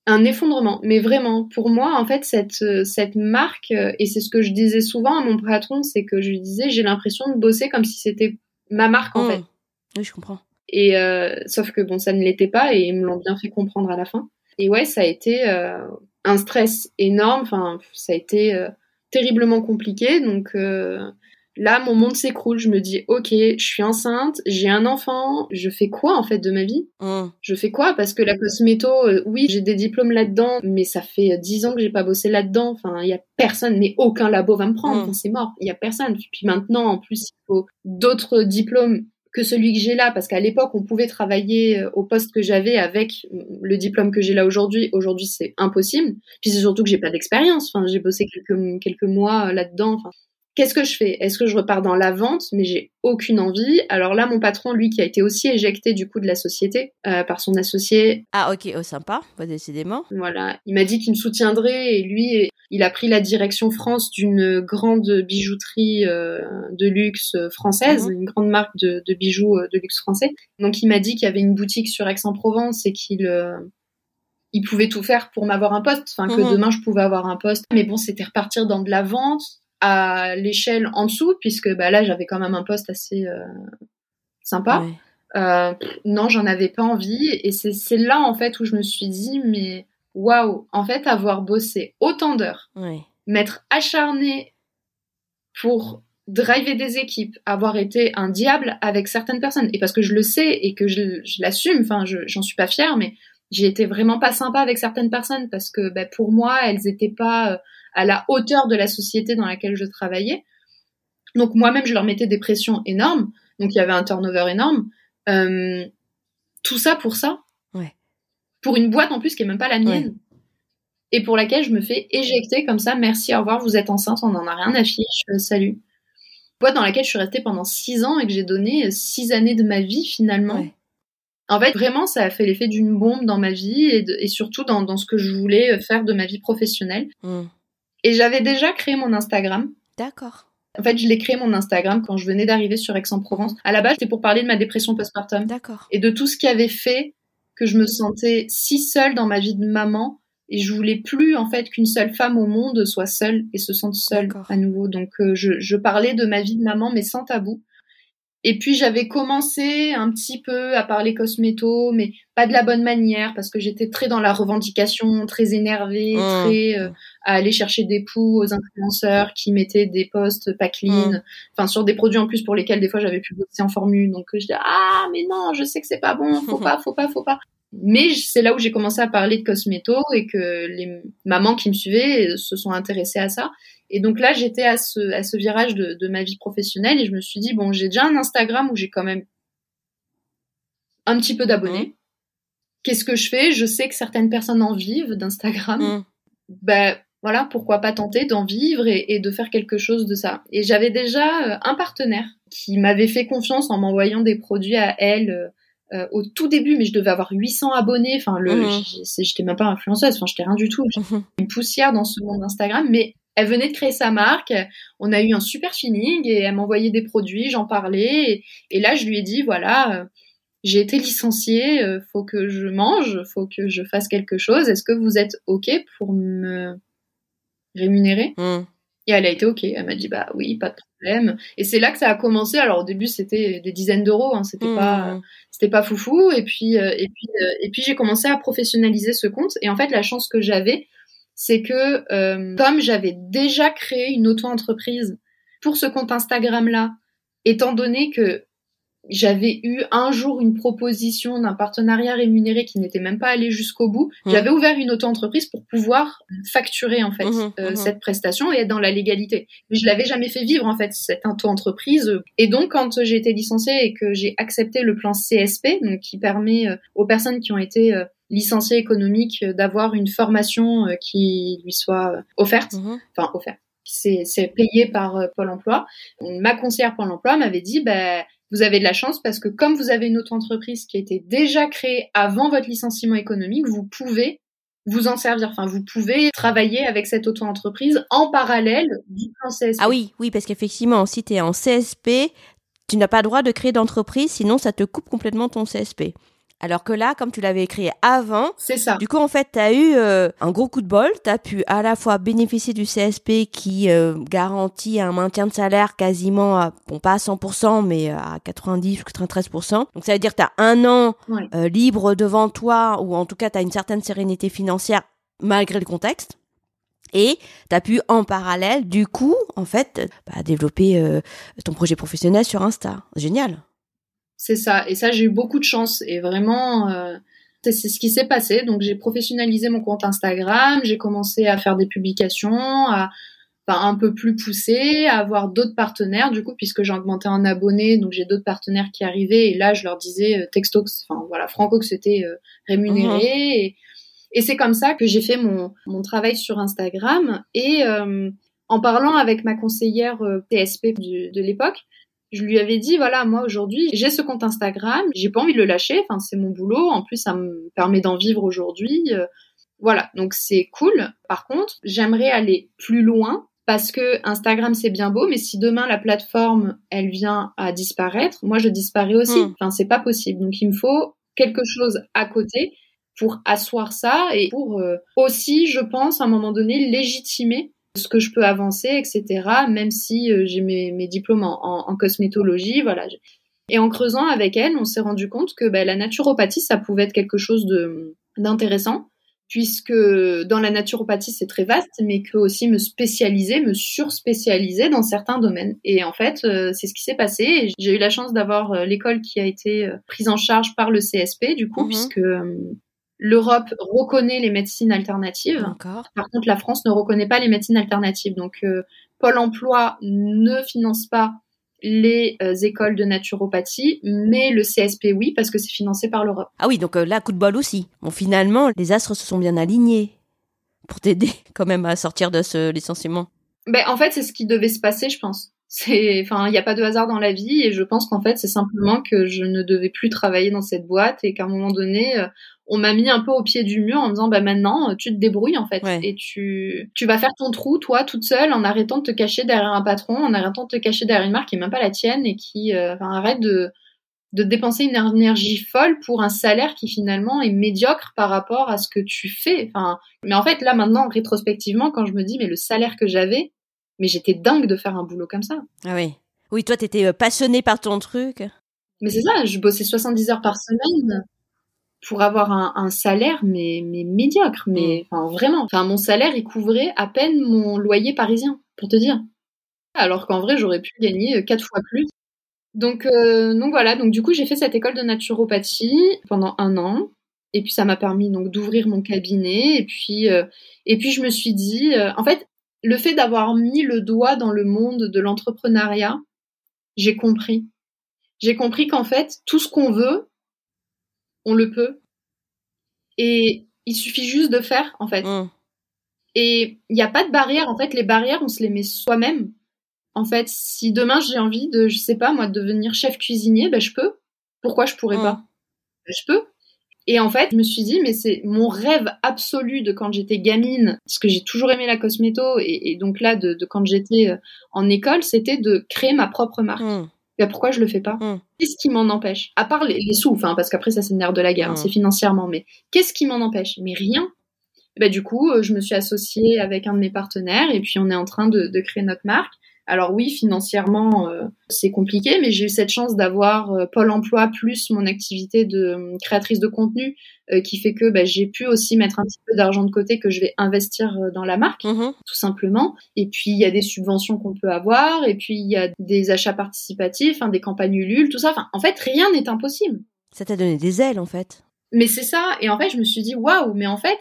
un effondrement. Mais vraiment, pour moi, en fait, cette, euh, cette marque, et c'est ce que je disais souvent à mon patron, c'est que je lui disais, j'ai l'impression de bosser comme si c'était ma marque, en Hum. fait. Oui, je comprends. Et euh, sauf que bon, ça ne l'était pas, et ils me l'ont bien fait comprendre à la fin. Et ouais, ça a été un stress énorme. Enfin, ça a été euh, terriblement compliqué. Donc euh, là, mon monde s'écroule. Je me dis, ok, je suis enceinte, j'ai un enfant. Je fais quoi en fait de ma vie? Hum. Je fais quoi? Parce que la cosméto, euh, oui, j'ai des diplômes là-dedans, mais ça fait dix ans que j'ai pas bossé là-dedans. Enfin, il y a personne, mais aucun labo va me prendre. Enfin, c'est mort. Il y a personne. Puis maintenant, en plus, il faut d'autres diplômes que celui que j'ai là, parce qu'à l'époque, on pouvait travailler euh, au poste que j'avais avec euh, le diplôme que j'ai là aujourd'hui. Aujourd'hui, c'est impossible. Puis c'est surtout que j'ai pas d'expérience. Enfin, j'ai bossé quelques quelques mois euh, là-dedans. Qu'est-ce que je fais? Est-ce que je repars dans la vente? Mais j'ai aucune envie. Alors là, mon patron, lui, qui a été aussi éjecté du coup de la société euh, par son associé, Ah, ok, oh, sympa, pas décidément. voilà, il m'a dit qu'il me soutiendrait et lui, il a pris la direction France d'une grande bijouterie euh, de luxe française, Mhm. une grande marque de, de bijoux euh, de luxe français. Donc il m'a dit qu'il y avait une boutique sur Aix-en-Provence et qu'il il pouvait tout faire pour m'avoir un poste, enfin que Mhm. demain je pouvais avoir un poste. Mais bon, c'était repartir dans de la vente à l'échelle en dessous, puisque bah, là j'avais quand même un poste assez euh, sympa. Euh, non, j'en avais pas envie. Et c'est là, en fait, où je me suis dit, mais waouh, en fait, avoir bossé autant d'heures, m'être acharné pour driver des équipes, avoir été un diable avec certaines personnes. Et parce que je le sais et que je, je l'assume, enfin, je- j'en suis pas fière, mais j'ai été vraiment pas sympa avec certaines personnes parce que bah, pour moi, elles étaient pas euh, à la hauteur de la société dans laquelle je travaillais. Donc moi-même, je leur mettais des pressions énormes. Donc il y avait un turnover énorme. Euh, tout ça pour ça. Ouais. Pour une boîte en plus qui est même pas la mienne. Et pour laquelle je me fais éjecter comme ça. Merci, au revoir, vous êtes enceinte, on en a rien à fiche. euh, salut. Boîte dans laquelle je suis restée pendant six ans et que j'ai donné euh, six années de ma vie finalement Ouais. En fait, vraiment, ça a fait l'effet d'une bombe dans ma vie et, et surtout dans, dans, ce que je voulais faire de ma vie professionnelle. Hmm. Et j'avais déjà créé mon Instagram. D'accord. En fait, je l'ai créé mon Instagram quand je venais d'arriver sur Aix-en-Provence. À la base, c'était pour parler de ma dépression postpartum. D'accord. Et de tout ce qui avait fait que je me sentais si seule dans ma vie de maman. Et je voulais plus, en fait, qu'une seule femme au monde soit seule et se sente seule à nouveau. Donc, euh, je, je parlais de ma vie de maman, mais sans tabou. Et puis j'avais commencé un petit peu à parler cosméto, mais pas de la bonne manière parce que j'étais très dans la revendication, très énervée, Mmh. très euh, à aller chercher des poux aux influenceurs qui mettaient des posts pas clean, Mmh. enfin sur des produits en plus pour lesquels des fois j'avais pu bosser en formule. Donc je disais ah mais non, je sais que c'est pas bon, faut (laughs) pas, faut pas, faut pas. Mais c'est là où j'ai commencé à parler de cosméto et que les mamans qui me suivaient se sont intéressées à ça. Et donc là, j'étais à ce, à ce virage de, de ma vie professionnelle et je me suis dit, bon, j'ai déjà un Instagram où j'ai quand même un petit peu d'abonnés. Mmh. Qu'est-ce que je fais? Je sais que certaines personnes en vivent d'Instagram. Mmh. Ben voilà, pourquoi pas tenter d'en vivre et, et, de faire quelque chose de ça? Et j'avais déjà euh, un partenaire qui m'avait fait confiance en m'envoyant des produits à elle euh, au tout début, mais je devais avoir 800 abonnés. Enfin, le, Mmh. j'étais même pas influenceuse. Enfin, j'étais rien du tout. Mmh. une poussière dans ce monde Instagram, mais elle venait de créer sa marque, on a eu un super feeling et elle m'envoyait des produits, j'en parlais et, et, là je lui ai dit voilà, euh, j'ai été licenciée, euh, faut que je mange, faut que je fasse quelque chose, est-ce que vous êtes ok pour me rémunérer? Mmh. Et elle a été ok, elle m'a dit bah oui, pas de problème. Et c'est là que ça a commencé. Alors au début c'était des dizaines d'euros, hein, c'était mmh. pas c'était pas foufou. Et puis euh, et puis et puis j'ai commencé à professionnaliser ce compte. Et en fait la chance que j'avais c'est que euh, comme j'avais déjà créé une auto-entreprise pour ce compte Instagram-là, étant donné que j'avais eu un jour une proposition d'un partenariat rémunéré qui n'était même pas allé jusqu'au bout, mmh. j'avais ouvert une auto-entreprise pour pouvoir facturer en fait mmh, euh, mmh. cette prestation et être dans la légalité. Mais je l'avais jamais fait vivre en fait cette auto-entreprise. Et donc quand j'ai été licenciée et que j'ai accepté le plan CSP, donc qui permet euh, aux personnes qui ont été euh, licencié économique d'avoir une formation euh, qui lui soit offerte, enfin offerte, c'est payé par euh, Pôle Emploi. Ma conseillère Pôle Emploi m'avait dit, bah, vous avez de la chance parce que comme vous avez une auto-entreprise qui a été déjà créée avant votre licenciement économique, vous pouvez vous en servir. Enfin, vous pouvez travailler avec cette auto-entreprise en parallèle du plan CSP. Ah oui, oui, parce qu'effectivement, si tu es en CSP, tu n'as pas le droit de créer d'entreprise, sinon ça te coupe complètement ton CSP. Alors que là, comme tu l'avais écrit avant, c'est ça. Du coup, en fait, tu as eu euh, un gros coup de bol. Tu as pu à la fois bénéficier du CSP qui euh, garantit un maintien de salaire quasiment, à, bon, pas à 100%, mais à 90 ou 93%. Donc, ça veut dire que tu as un an ouais. euh, libre devant toi, ou en tout cas, tu as une certaine sérénité financière malgré le contexte. Et tu as pu, en parallèle, du coup, en fait, bah, développer euh, ton projet professionnel sur Insta. Génial. C'est ça. Et ça, j'ai eu beaucoup de chance. Et vraiment, euh, c'est ce qui s'est passé. Donc, j'ai professionnalisé mon compte Instagram. J'ai commencé à faire des publications, à, enfin, un peu plus poussé, à avoir d'autres partenaires, du coup, puisque j'ai augmenté en abonnés. Donc, j'ai d'autres partenaires qui arrivaient. Et là, je leur disais, euh, texto, enfin, voilà, franco, que c'était euh, rémunéré. Mhm. Et, et c'est comme ça que j'ai fait mon, mon travail sur Instagram. Et euh, en parlant avec ma conseillère TSP de l'époque, je lui avais dit voilà moi aujourd'hui j'ai ce compte Instagram j'ai pas envie de le lâcher enfin c'est mon boulot en plus ça me permet d'en vivre aujourd'hui euh, voilà donc c'est cool. Par contre j'aimerais aller plus loin parce que Instagram c'est bien beau mais si demain la plateforme elle vient à disparaître moi je disparais aussi. Mm. enfin c'est pas possible. Donc il me faut quelque chose à côté pour asseoir ça et pour euh, aussi je pense à un moment donné légitimer ce que je peux avancer, etc. Même si euh, j'ai mes, mes, diplômes en, en, cosmétologie, voilà. Et en creusant avec elle, on s'est rendu compte que bah, la naturopathie, ça pouvait être quelque chose d'intéressant, puisque dans la naturopathie, c'est très vaste, mais que aussi me spécialiser, me surspécialiser dans certains domaines. Et en fait, euh, c'est ce qui s'est passé. J'ai eu la chance d'avoir euh, l'école qui a été prise en charge par le CSP, du coup, Mhm. puisque L'Europe reconnaît les médecines alternatives. Par contre, la France ne reconnaît pas les médecines alternatives. Donc, euh, Pôle emploi ne finance pas les euh, écoles de naturopathie, mais le CSP, oui, parce que c'est financé par l'Europe. Ah oui, donc euh, là, coup de bol aussi. Bon, finalement, les astres se sont bien alignés pour t'aider (laughs) quand même à sortir de ce licenciement. Ben, en fait, c'est ce qui devait se passer, je pense. C'est, enfin, il n'y a pas de hasard dans la vie et je pense qu'en fait, c'est simplement que je ne devais plus travailler dans cette boîte et qu'à un moment donné, euh, on m'a mis un peu au pied du mur en me disant, bah maintenant, tu te débrouilles en fait et tu, tu vas faire ton trou, toi, toute seule, en arrêtant de te cacher derrière un patron, en arrêtant de te cacher derrière une marque qui est même pas la tienne et qui, euh, enfin, arrête de, de dépenser une énergie folle pour un salaire qui finalement est médiocre par rapport à ce que tu fais. Enfin, mais en fait, là maintenant, rétrospectivement, quand je me dis, mais le salaire que j'avais, mais j'étais dingue de faire un boulot comme ça. Ah oui. Oui, toi, t'étais euh, passionné par ton truc. Mais c'est ça, je bossais 70 heures par semaine pour avoir un, salaire, mais, mais médiocre, mais mm. enfin, vraiment. Enfin, mon salaire, il couvrait à peine mon loyer parisien, pour te dire. Alors qu'en vrai, j'aurais pu gagner euh, quatre fois plus. Donc, euh, donc voilà, donc du coup, j'ai fait cette école de naturopathie pendant un an. Et puis ça m'a permis donc d'ouvrir mon cabinet. Et puis, et puis je me suis dit, en fait, le fait d'avoir mis le doigt dans le monde de l'entrepreneuriat, j'ai compris. J'ai compris qu'en fait, tout ce qu'on veut, on le peut. Et il suffit juste de faire, en fait. Mmh. Et il n'y a pas de barrière. En fait, les barrières, on se les met soi-même. En fait, si demain j'ai envie de, je sais pas moi, de devenir chef cuisinier, ben je peux. Pourquoi je pourrais mmh. pas? Ben, Je peux. Et en fait, je me suis dit, mais c'est mon rêve absolu de quand j'étais gamine, parce que j'ai toujours aimé la cosméto, et, donc là, de, quand j'étais euh, en école, c'était de créer ma propre marque. Ben, pourquoi je le fais pas? Hmm. Qu'est-ce qui m'en empêche? À part les, sous, enfin, parce qu'après ça c'est le nerf de la guerre, hein, hmm. c'est financièrement, mais qu'est-ce qui m'en empêche? Mais rien. Ben, du coup, euh, je me suis associée avec un de mes partenaires, et puis on est en train de créer notre marque. Alors oui, financièrement, euh, c'est compliqué, mais j'ai eu cette chance d'avoir euh, Pôle Emploi plus mon activité de euh, créatrice de contenu qui fait que bah, j'ai pu aussi mettre un petit peu d'argent de côté que je vais investir dans la marque, mmh tout simplement. Et puis il y a des subventions qu'on peut avoir, et puis il y a des achats participatifs, hein, des campagnes Ulule, tout ça. Enfin, en fait, rien n'est impossible. Ça t'a donné des ailes, en fait. Mais c'est ça. Et en fait, je me suis dit, waouh, mais en fait,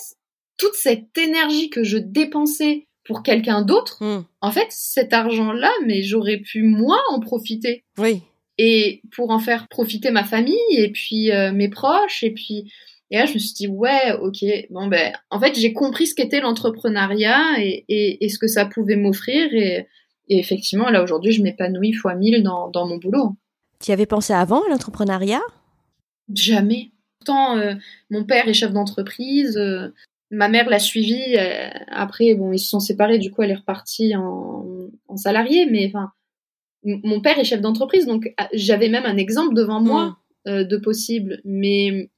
toute cette énergie que je dépensais pour quelqu'un d'autre, hmm. en fait, cet argent-là, mais j'aurais pu moi en profiter. Oui. Et pour en faire profiter ma famille et puis euh, mes proches et puis et là je me suis dit ouais ok bon ben en fait j'ai compris ce qu'était l'entrepreneuriat et, et, et, ce que ça pouvait m'offrir et, et, effectivement là aujourd'hui je m'épanouis fois mille dans, dans mon boulot. Tu y avais pensé avant à l'entrepreneuriat? Jamais. Pourtant, euh, mon père est chef d'entreprise, euh, ma mère l'a suivi. Euh, après, bon, ils se sont séparés. Du coup, elle est repartie en, en salarié. Mais enfin, mon père est chef d'entreprise, donc ah, j'avais même un exemple devant moi mm. euh, de possible. Mais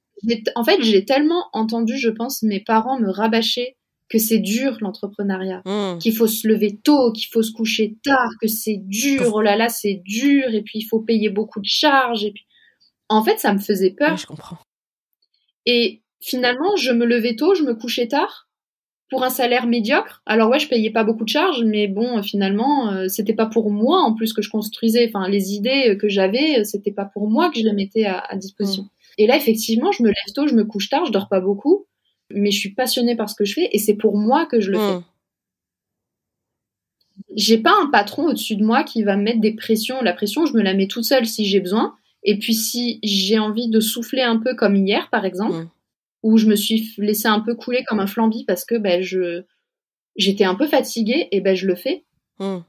en fait, j'ai tellement entendu, je pense, mes parents me rabâcher que c'est dur l'entrepreneuriat, mm. qu'il faut se lever tôt, qu'il faut se coucher tard, que c'est dur. Oh là là, c'est dur. Et puis il faut payer beaucoup de charges. Et puis, en fait, ça me faisait peur. je comprends. Et finalement, je me levais tôt, je me couchais tard pour un salaire médiocre. Alors ouais, je payais pas beaucoup de charges, mais bon, finalement, euh, c'était pas pour moi en plus que je construisais. Enfin, les idées que j'avais, euh, c'était pas pour moi que je les mettais à, disposition. Et là, effectivement, je me lève tôt, je me couche tard, je dors pas beaucoup, mais je suis passionnée par ce que je fais et c'est pour moi que je le fais. J'ai pas un patron au-dessus de moi qui va me mettre des pressions. La pression, je me la mets toute seule si j'ai besoin. Et puis si j'ai envie de souffler un peu comme hier, par exemple, où je me suis laissé un peu couler comme un flambi parce que ben, je j'étais un peu fatiguée et ben je le fais. Hmm.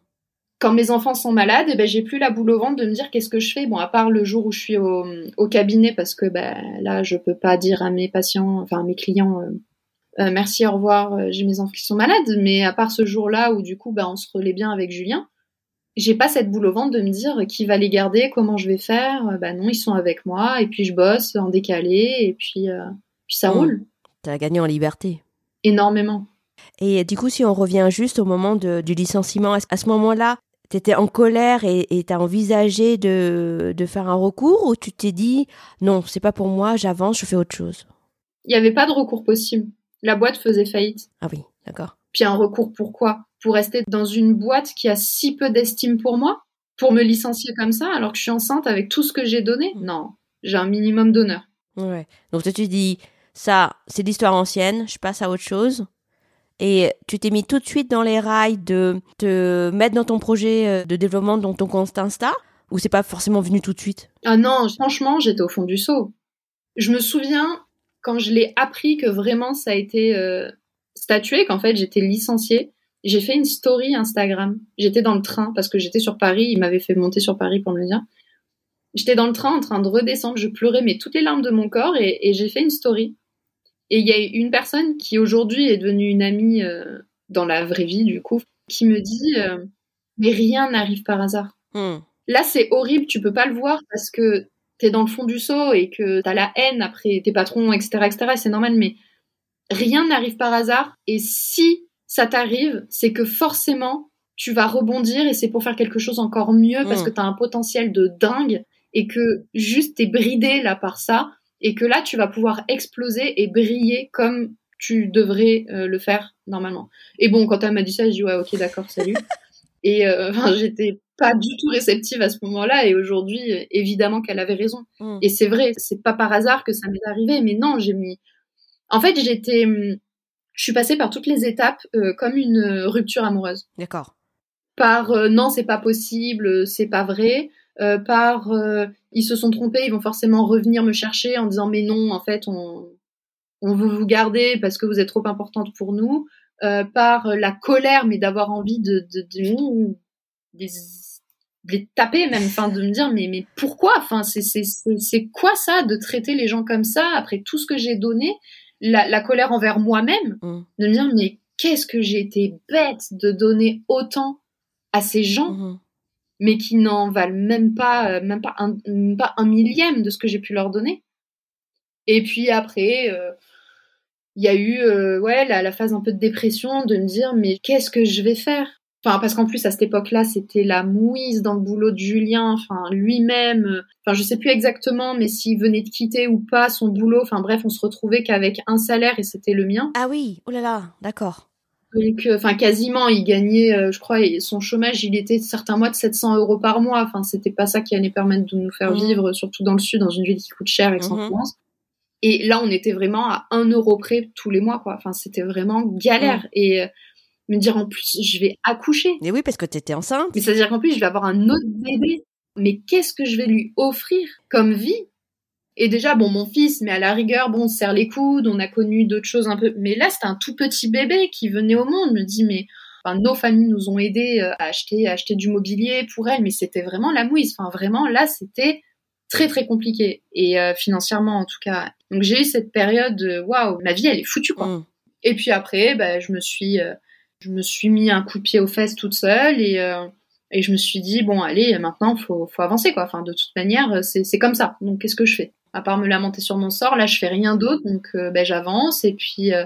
Quand mes enfants sont malades, et ben j'ai plus la boule au ventre de me dire qu'est-ce que je fais. Bon, à part le jour où je suis au, au cabinet parce que ben là je peux pas dire à mes patients, enfin à mes clients. Euh, euh, merci, au revoir, euh, j'ai mes enfants qui sont malades, mais à part ce jour-là où du coup ben, on se relaie bien avec Julien, j'ai pas cette boule au ventre de me dire qui va les garder, comment je vais faire. Ben non, ils sont avec moi et puis je bosse en décalé et puis ça mmh. roule. Tu as gagné en liberté. Énormément. Et du coup, si on revient juste au moment du licenciement, à ce moment-là, tu étais en colère et tu as envisagé de, faire un recours ou tu t'es dit non, c'est pas pour moi, j'avance, je fais autre chose? Il n'y avait pas de recours possible. La boîte faisait faillite. Ah oui, d'accord. Puis un recours pourquoi Pour rester dans une boîte qui a si peu d'estime pour moi? Pour me licencier comme ça alors que je suis enceinte avec tout ce que j'ai donné? Mmh. Non, j'ai un minimum d'honneur. Ouais. Donc tu te dis ça, c'est l'histoire ancienne, je passe à autre chose. Et tu t'es mis tout de suite dans les rails de te mettre dans ton projet euh, de développement, dans ton compte Insta, ou c'est pas forcément venu tout de suite? Ah non, franchement, j'étais au fond du seau. Je me souviens quand je l'ai appris que vraiment ça a été euh, statué, qu'en fait j'étais licenciée. j'ai fait une story Instagram. J'étais dans le train parce que j'étais sur Paris. Il m'avait fait monter sur Paris pour me le dire. J'étais dans le train en train de redescendre. Je pleurais mais toutes les larmes de mon corps et, j'ai fait une story. Et il y a une personne qui aujourd'hui est devenue une amie euh, dans la vraie vie du coup, qui me dit euh, mais rien n'arrive par hasard. Hmm. Là c'est horrible, tu peux pas le voir parce que t'es dans le fond du seau et que t'as la haine après tes patrons, etc., etc. C'est normal, mais rien n'arrive par hasard. Et si ça t'arrive, c'est que forcément, tu vas rebondir et c'est pour faire quelque chose encore mieux parce mm. que tu as un potentiel de dingue et que juste t'es bridé là par ça et que là tu vas pouvoir exploser et briller comme tu devrais euh, le faire normalement. Et bon, quand elle m'a dit ça, j'ai dit ouais, ok, d'accord, salut. (laughs) et euh, j'étais pas du tout réceptive à ce moment-là et aujourd'hui, évidemment qu'elle avait raison. Mm. Et c'est vrai, c'est pas par hasard que ça m'est arrivé, mais non, j'ai mis. En fait, j'étais hum, je suis passée par toutes les étapes euh, comme une euh, rupture amoureuse. D'accord. Par euh, non, c'est pas possible, c'est pas vrai. par ils se sont trompés, ils vont forcément revenir me chercher en disant mais non, en fait, on, on veut vous garder parce que vous êtes trop importante pour nous. par la colère, mais d'avoir envie de, de, de, de, les taper même, enfin de me dire mais mais pourquoi, enfin c'est c'est c'est quoi ça de traiter les gens comme ça après tout ce que j'ai donné? La, colère envers moi-même, mm. de me dire mais qu'est-ce que j'ai été bête de donner autant à ces gens, mm-hmm. Mais qui n'en valent même pas, euh, même pas un, millième de ce que j'ai pu leur donner. Et puis après, euh, il y a eu euh, ouais la, la, phase un peu de dépression, de me dire mais qu'est-ce que je vais faire? Enfin, parce qu'en plus, à cette époque-là, c'était la mouise dans le boulot de Julien, enfin, lui-même. Enfin, je sais plus exactement, mais s'il venait de quitter ou pas son boulot. Enfin, bref, on se retrouvait qu'avec un salaire et c'était le mien. Ah oui, oh là là, d'accord. Donc, euh, enfin, quasiment, il gagnait, euh, je crois, son chômage, il était certains mois de 700 euros par mois. Enfin, c'était pas ça qui allait permettre de nous faire mmh. vivre, surtout dans le sud, dans une ville qui coûte cher, Aix-en-Provence. Mmh. Et là, on était vraiment à un euro près tous les mois, quoi. Enfin, c'était vraiment galère. Mmh. Et me dire en plus je vais accoucher. Mais oui, parce que tu étais enceinte. Mais c'est-à-dire qu'en plus je vais avoir un autre bébé. Mais qu'est-ce que je vais lui offrir comme vie Et déjà, bon, mon fils, mais à la rigueur, bon, on serre les coudes, on a connu d'autres choses un peu. Mais là, c'était un tout petit bébé qui venait au monde. me dit, mais enfin, nos familles nous ont aidés euh, à acheter, à acheter du mobilier pour elle, mais c'était vraiment la mouise. Enfin, vraiment, là, c'était très très compliqué et euh, financièrement en tout cas. Donc j'ai eu cette période, waouh, ma vie elle est foutue quoi. Mm. Et puis après, bah, je me suis euh, je me suis mis un coup de pied aux fesses toute seule et, euh, et je me suis dit bon allez maintenant faut faut avancer quoi. Enfin de toute manière c'est c'est comme ça. Donc qu'est-ce que je fais? À part me lamenter sur mon sort, là je fais rien d'autre donc euh, ben j'avance et puis euh,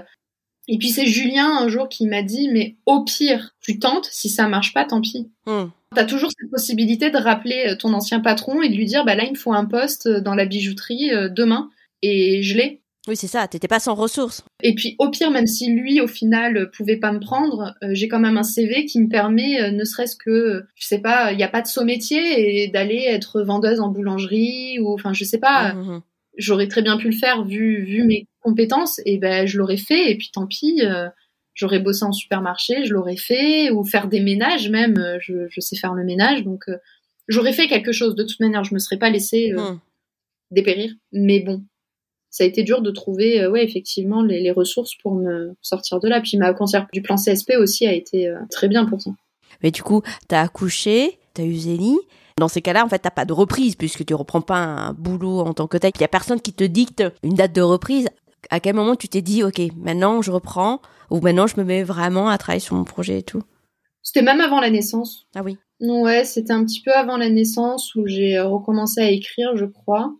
et puis c'est Julien un jour qui m'a dit mais au pire tu tentes si ça marche pas tant pis. Hmm. T'as toujours cette possibilité de rappeler ton ancien patron et de lui dire bah là il me faut un poste dans la bijouterie demain et je l'ai oui, c'est ça, t'étais pas sans ressources. Et puis au pire, même si lui au final pouvait pas me prendre, euh, j'ai quand même un CV qui me permet, euh, ne serait-ce que, je sais pas, il n'y a pas de saut métier et d'aller être vendeuse en boulangerie ou, enfin, je sais pas, mmh, mmh, mmh. j'aurais très bien pu le faire vu vu mes compétences et ben je l'aurais fait et puis tant pis. Euh, j'aurais bossé en supermarché, je l'aurais fait, ou faire des ménages même, je, je sais faire le ménage, donc j'aurais fait quelque chose. De toute manière, je me serais pas laissé dépérir. Mais bon, ça a été dur de trouver, euh, ouais, effectivement, les, ressources pour me sortir de là. Puis ma concert du plan CSP aussi a été euh, très bien pour ça. Mais du coup, t'as accouché, t'as eu Zélie. Dans ces cas-là, en fait, t'as pas de reprise puisque tu reprends pas un boulot en tant que tel. Il y a personne qui te dicte une date de reprise. À quel moment tu t'es dit, ok, maintenant je reprends ou maintenant je me mets vraiment à travailler sur mon projet et tout? C'était même avant la naissance. Ah oui. Ouais, c'était un petit peu avant la naissance où j'ai recommencé à écrire, je crois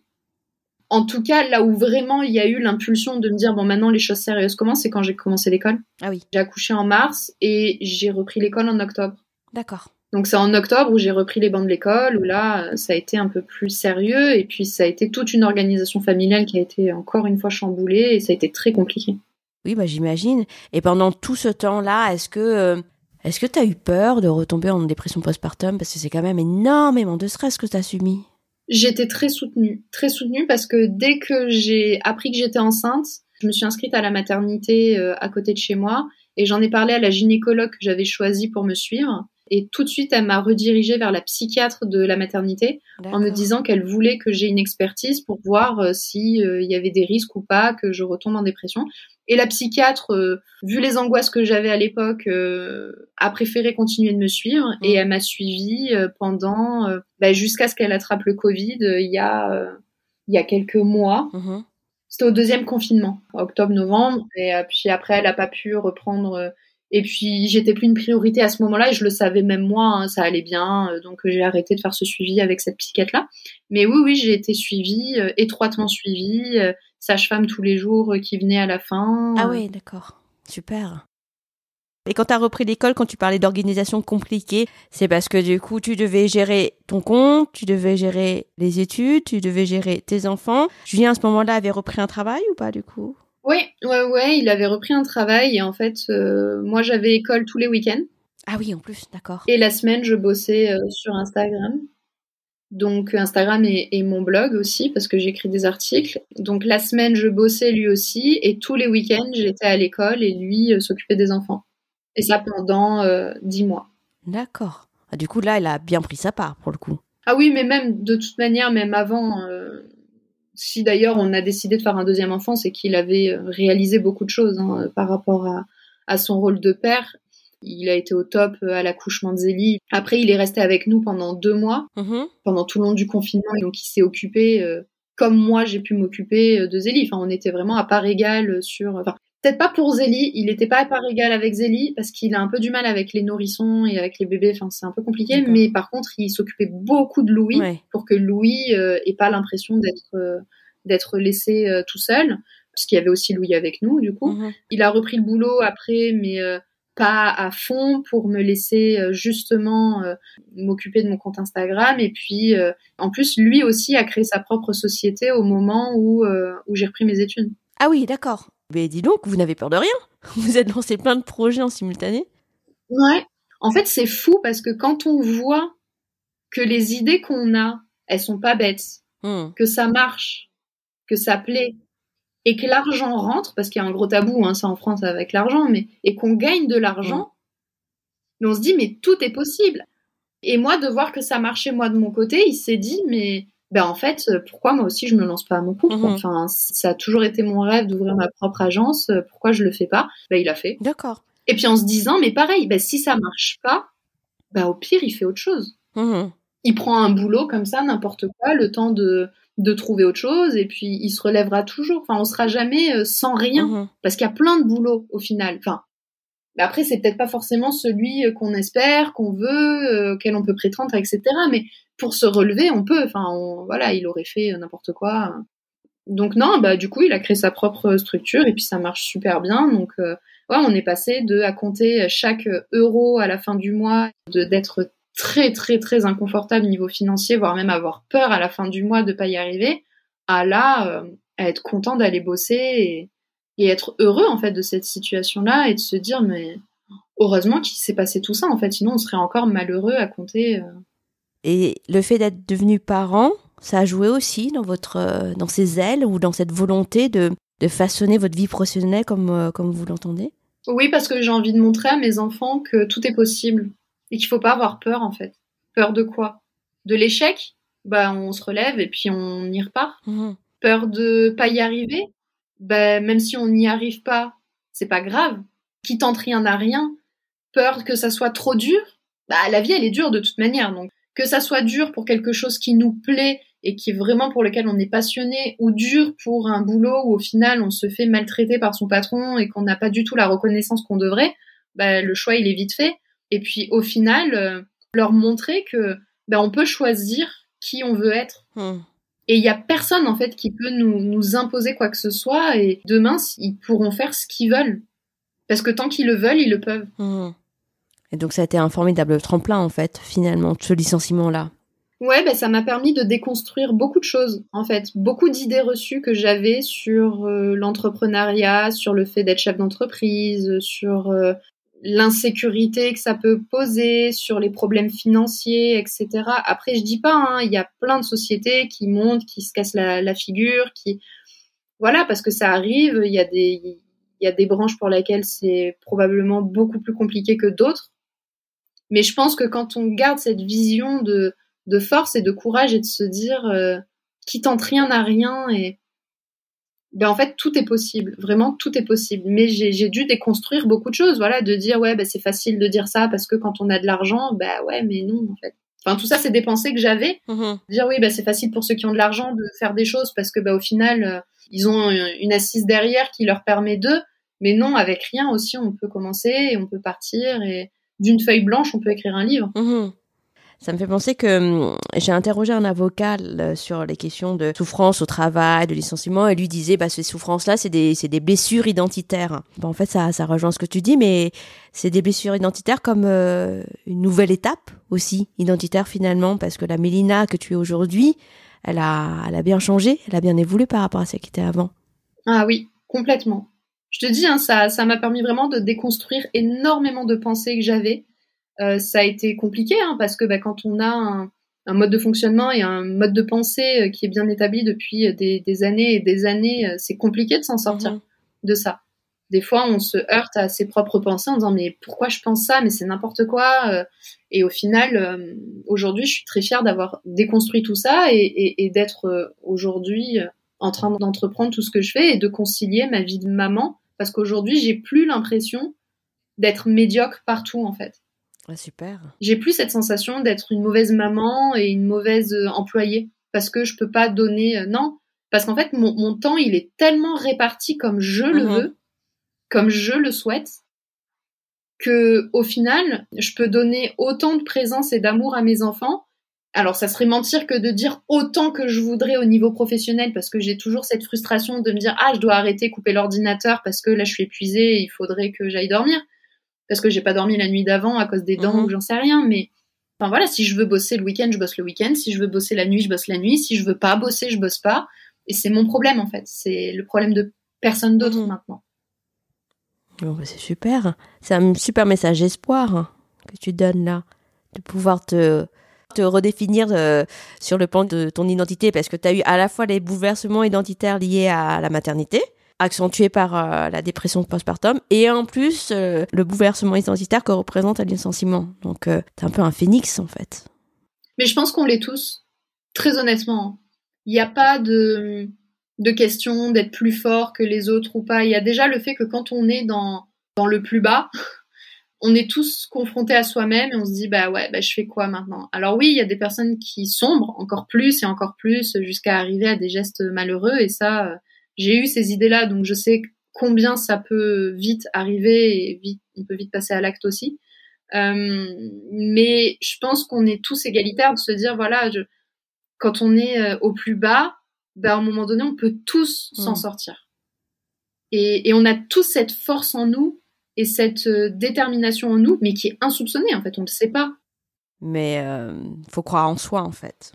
en tout cas, là où vraiment il y a eu l'impulsion de me dire bon maintenant les choses sérieuses commencent, c'est quand j'ai commencé l'école. Ah oui. J'ai accouché en mars et j'ai repris l'école en octobre. D'accord. Donc c'est en octobre où j'ai repris les bancs de l'école où là ça a été un peu plus sérieux et puis ça a été toute une organisation familiale qui a été encore une fois chamboulée et ça a été très compliqué. Oui, bah j'imagine. Et pendant tout ce temps-là, est-ce que euh, est-ce que tu as eu peur de retomber en dépression postpartum? Parce que c'est quand même énormément de stress que tu as subi J'étais très soutenue, très soutenue parce que dès que j'ai appris que j'étais enceinte, je me suis inscrite à la maternité euh, à côté de chez moi et j'en ai parlé à la gynécologue que j'avais choisie pour me suivre. Et tout de suite, elle m'a redirigée vers la psychiatre de la maternité en me disant qu'elle voulait que j'ai une expertise pour voir euh, s'il euh, y avait des risques ou pas que je retombe en dépression. Et la psychiatre, euh, vu les angoisses que j'avais à l'époque, a préféré continuer de me suivre et mmh. elle m'a suivie pendant bah, jusqu'à ce qu'elle attrape le Covid il y a il y a quelques mois. Mmh C'était au deuxième confinement, octobre-novembre, et puis après elle a pas pu reprendre et puis j'étais plus une priorité à ce moment-là et je le savais même moi, hein, ça allait bien, euh, donc j'ai arrêté de faire ce suivi avec cette psychiatre-là. Mais oui, oui, j'ai été suivie, euh, étroitement suivie, euh, sage-femme tous les jours qui venait à la fin. Ah oui, d'accord, super. Et quand tu as repris l'école, quand tu parlais d'organisation compliquée, c'est parce que du coup, tu devais gérer ton compte, tu devais gérer les études, tu devais gérer tes enfants. Julien, à ce moment-là, avait repris un travail ou pas du coup? Oui, ouais, ouais, il avait repris un travail et en fait, euh, moi j'avais école tous les week-ends. Ah oui, en plus, d'accord. Et la semaine, je bossais euh, sur Instagram. Donc Instagram est, mon blog aussi parce que j'écris des articles. Donc la semaine, je bossais lui aussi et tous les week-ends, j'étais à l'école et lui euh, s'occupait des enfants. Et ça pendant dix mois. D'accord. Ah, du coup, là, elle a bien pris sa part pour le coup. Ah oui, mais même de toute manière, même avant, si d'ailleurs on a décidé de faire un deuxième enfant, c'est qu'il avait euh, réalisé beaucoup de choses hein, par rapport à, son rôle de père. Il a été au top euh, à l'accouchement de Zélie. Après, il est resté avec nous pendant deux mois, mm-hmm. pendant tout le long du confinement, et donc il s'est occupé euh, comme moi j'ai pu m'occuper de Zélie. Enfin, on était vraiment à part égale sur. Enfin, peut-être pas pour Zélie, il n'était pas à part égale avec Zélie parce qu'il a un peu du mal avec les nourrissons et avec les bébés. Enfin, c'est un peu compliqué. Mais par contre, il s'occupait beaucoup de Louis pour que Louis euh, ait pas l'impression d'être euh, d'être laissé euh, tout seul. Parce qu'il y avait aussi Louis avec nous, du coup. Mhm. Il a repris le boulot après, mais pas à fond pour me laisser justement m'occuper de mon compte Instagram. Et puis, en plus, lui aussi a créé sa propre société au moment où, où j'ai repris mes études. Ah oui, d'accord. Mais dis donc, vous n'avez peur de rien (laughs) Vous êtes lancé plein de projets en simultané Ouais. En fait, c'est fou parce que quand on voit que les idées qu'on a, elles sont pas bêtes, hmm. que ça marche, que ça plaît, et que l'argent rentre, parce qu'il y a un gros tabou, hein, ça en France avec l'argent, mais et qu'on gagne de l'argent, on se dit mais tout est possible. Et moi, de voir que ça marchait moi de mon côté, il s'est dit mais ben en fait, euh, pourquoi moi aussi je me lance pas à mon compte mhm. Enfin, ça a toujours été mon rêve d'ouvrir ma propre agence. Euh, pourquoi je le fais pas? Ben il a fait. D'accord. Et puis en se disant, mais pareil, ben si ça marche pas, ben au pire il fait autre chose. Mhm. Il prend un boulot comme ça, n'importe quoi, le temps de de trouver autre chose et puis il se relèvera toujours. Enfin, on sera jamais euh, sans rien mhm. parce qu'il y a plein de boulot au final. Enfin, mais après c'est peut-être pas forcément celui qu'on espère, qu'on veut, auquel on peut prétendre, etc. Mais pour se relever, on peut. Enfin, voilà, il aurait fait n'importe quoi. Donc non, bah du coup, il a créé sa propre structure et puis ça marche super bien. Donc euh, ouais, on est passé de à compter chaque euro à la fin du mois, de d'être très très très inconfortable niveau financier, voire même avoir peur à la fin du mois de pas y arriver, à là euh, à être content d'aller bosser et, et, être heureux en fait de cette situation-là et de se dire mais heureusement qu'il s'est passé tout ça en fait, sinon on serait encore malheureux à compter. Euh, et le fait d'être devenu parent, ça a joué aussi dans votre, euh, dans ces ailes ou dans cette volonté de, de façonner votre vie professionnelle comme, comme vous l'entendez? Oui, parce que j'ai envie de montrer à mes enfants que tout est possible et qu'il faut pas avoir peur en fait. Peur de quoi? De l'échec? Bah on se relève et puis on y repart. Mmh peur de pas y arriver? Bah même si on n'y arrive pas, c'est pas grave. Qui tente rien n'a rien. Peur que ça soit trop dur? Bah la vie elle est dure de toute manière donc que ça soit dur pour quelque chose qui nous plaît et qui est vraiment pour lequel on est passionné, ou dur pour un boulot où au final on se fait maltraiter par son patron et qu'on n'a pas du tout la reconnaissance qu'on devrait, bah, le choix il est vite fait. Et puis au final, euh, leur montrer que bah, on peut choisir qui on veut être. Hmm. Et il y a personne en fait qui peut nous, nous imposer quoi que ce soit. Et demain, ils pourront faire ce qu'ils veulent. Parce que tant qu'ils le veulent, ils le peuvent. Hmm. Et donc ça a été un formidable tremplin en fait, finalement, ce licenciement-là. Ouais, ben ça m'a permis de déconstruire beaucoup de choses, en fait, beaucoup d'idées reçues que j'avais sur euh, l'entrepreneuriat, sur le fait d'être chef d'entreprise, sur euh, l'insécurité que ça peut poser, sur les problèmes financiers, etc. Après, je dis pas, hein, il y a plein de sociétés qui montent, qui se cassent la, la figure, qui voilà, parce que ça arrive. Il y a des il y a des branches pour lesquelles c'est probablement beaucoup plus compliqué que d'autres. Mais je pense que quand on garde cette vision de, de force et de courage et de se dire euh, qui tente rien à rien et ben en fait tout est possible. Vraiment tout est possible. Mais j'ai dû déconstruire beaucoup de choses voilà de dire ouais ben c'est facile de dire ça parce que quand on a de l'argent ben ouais mais non en fait. Enfin tout ça c'est des pensées que j'avais. Mhm. dire oui ben c'est facile pour ceux qui ont de l'argent de faire des choses parce que ben au final euh, ils ont une assise derrière qui leur permet d'eux. Mais non avec rien aussi on peut commencer et on peut partir. Et d'une feuille blanche on peut écrire un livre. Mhm. Ça me fait penser que hum, j'ai interrogé un avocat sur les questions de souffrance au travail, de licenciement, et lui disait, bah, ces souffrances-là, c'est des, des blessures identitaires. Bah, en fait, ça, ça rejoint ce que tu dis, mais c'est des blessures identitaires comme euh, une nouvelle étape aussi, identitaire finalement, parce que la Mélina que tu es aujourd'hui, elle a, elle a bien changé, elle a bien évolué par rapport à ce qui était avant. Ah oui, complètement. Je te dis, hein, ça, ça m'a permis vraiment de déconstruire énormément de pensées que j'avais. Euh, ça a été compliqué hein, parce que bah, quand on a un, un, mode de fonctionnement et un mode de pensée euh, qui est bien établi depuis des, des années et des années, euh, c'est compliqué de s'en sortir Mhm. de ça. Des fois, on se heurte à ses propres pensées en disant mais pourquoi je pense ça? Mais c'est n'importe quoi. Et au final, aujourd'hui, je suis très fière d'avoir déconstruit tout ça et, et, et d'être aujourd'hui en train d'entreprendre tout ce que je fais et de concilier ma vie de maman parce qu'aujourd'hui, j'ai plus l'impression d'être médiocre partout en fait. Ah, super. J'ai plus cette sensation d'être une mauvaise maman et une mauvaise euh, employée parce que je peux pas donner euh, non parce qu'en fait mon, mon, temps il est tellement réparti comme je le Mhm. veux, comme je le souhaite que au final, je peux donner autant de présence et d'amour à mes enfants. Alors ça serait mentir que de dire autant que je voudrais au niveau professionnel parce que j'ai toujours cette frustration de me dire ah je dois arrêter couper l'ordinateur parce que là je suis épuisée et il faudrait que j'aille dormir parce que j'ai pas dormi la nuit d'avant à cause des dents Mhm. ou j'en sais rien mais enfin voilà si je veux bosser le week-end je bosse le week-end si je veux bosser la nuit je bosse la nuit si je veux pas bosser je bosse pas et c'est mon problème en fait c'est le problème de personne d'autre Mhm. maintenant Bon, bah, c'est super. C'est un super message d'espoir que tu donnes là, de pouvoir te, te redéfinir euh, sur le plan de ton identité, parce que tu as eu à la fois les bouleversements identitaires liés à la maternité, accentués par euh, la dépression postpartum, et en plus euh, le bouleversement identitaire que représente le licenciement. Donc, euh, t'es un peu un phénix en fait. Mais je pense qu'on l'est tous, très honnêtement. Il n'y a pas de, de question d'être plus fort que les autres ou pas. Il y a déjà le fait que quand on est dans, dans le plus bas, (laughs) on est tous confrontés à soi-même et on se dit bah ouais bah je fais quoi maintenant? Alors oui il y a des personnes qui sombrent encore plus et encore plus jusqu'à arriver à des gestes malheureux et ça j'ai eu ces idées là donc je sais combien ça peut vite arriver et vite on peut vite passer à l'acte aussi euh, mais je pense qu'on est tous égalitaires de se dire voilà je, quand on est euh, au plus bas bah, à un moment donné on peut tous s'en Mm. sortir et, et on a tous cette force en nous et cette euh, détermination en nous, mais qui est insoupçonnée en fait, on ne le sait pas Mais euh, faut croire en soi en fait.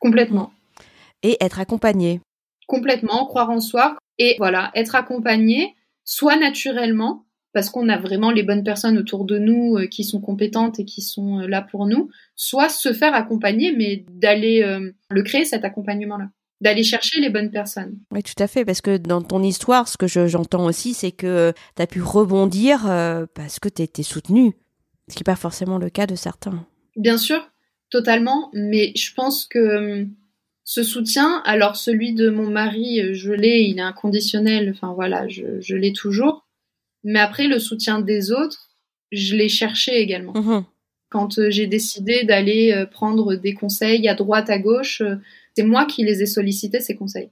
complètement. Et être accompagné. Complètement, croire en soi et voilà, être accompagné, soit naturellement, parce qu'on a vraiment les bonnes personnes autour de nous euh, qui sont compétentes et qui sont euh, là pour nous, soit se faire accompagner, mais d'aller euh, le créer cet accompagnement-là, d'aller chercher les bonnes personnes. Oui, tout à fait, parce que dans ton histoire, ce que je- j'entends aussi, c'est que tu as pu rebondir parce que tu été soutenu, ce qui n'est pas forcément le cas de certains. Bien sûr, totalement, mais je pense que euh, ce soutien, alors celui de mon mari, euh, je l'ai, il est inconditionnel, enfin voilà, je, je l'ai toujours. Mais après, le soutien des autres, je l'ai cherché également. Mhm. Quand euh, j'ai décidé d'aller euh, prendre des conseils à droite, à gauche, c'est moi qui les ai sollicités, ces conseils.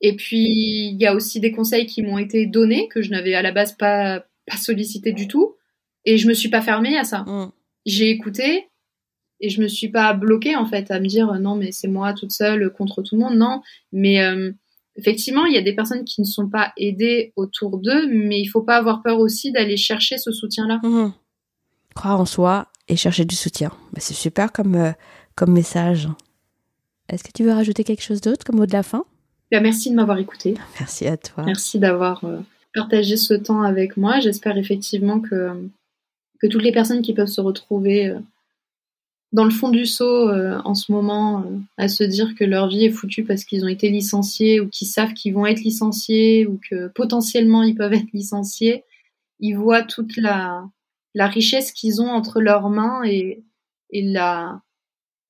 Et puis, il y a aussi des conseils qui m'ont été donnés, que je n'avais à la base pas, pas sollicité du tout. Et je me suis pas fermée à ça Mhm. j'ai écouté et je me suis pas bloquée en fait à me dire non mais c'est moi toute seule contre tout le monde non mais euh, effectivement il y a des personnes qui ne sont pas aidées autour d'eux mais il faut pas avoir peur aussi d'aller chercher ce soutien là Mhm. Croire en soi et chercher du soutien. Bah, c'est super comme, euh, comme message. Est-ce que tu veux rajouter quelque chose d'autre comme mot de la fin? Ben, merci de m'avoir écouté Merci à toi. merci d'avoir euh, partagé ce temps avec moi j'espère effectivement que que toutes les personnes qui peuvent se retrouver dans le fond du seau euh, en ce moment euh, à se dire que leur vie est foutue parce qu'ils ont été licenciés ou qu'ils savent qu'ils vont être licenciés ou que potentiellement ils peuvent être licenciés, ils voient toute la la richesse qu'ils ont entre leurs mains et, et la,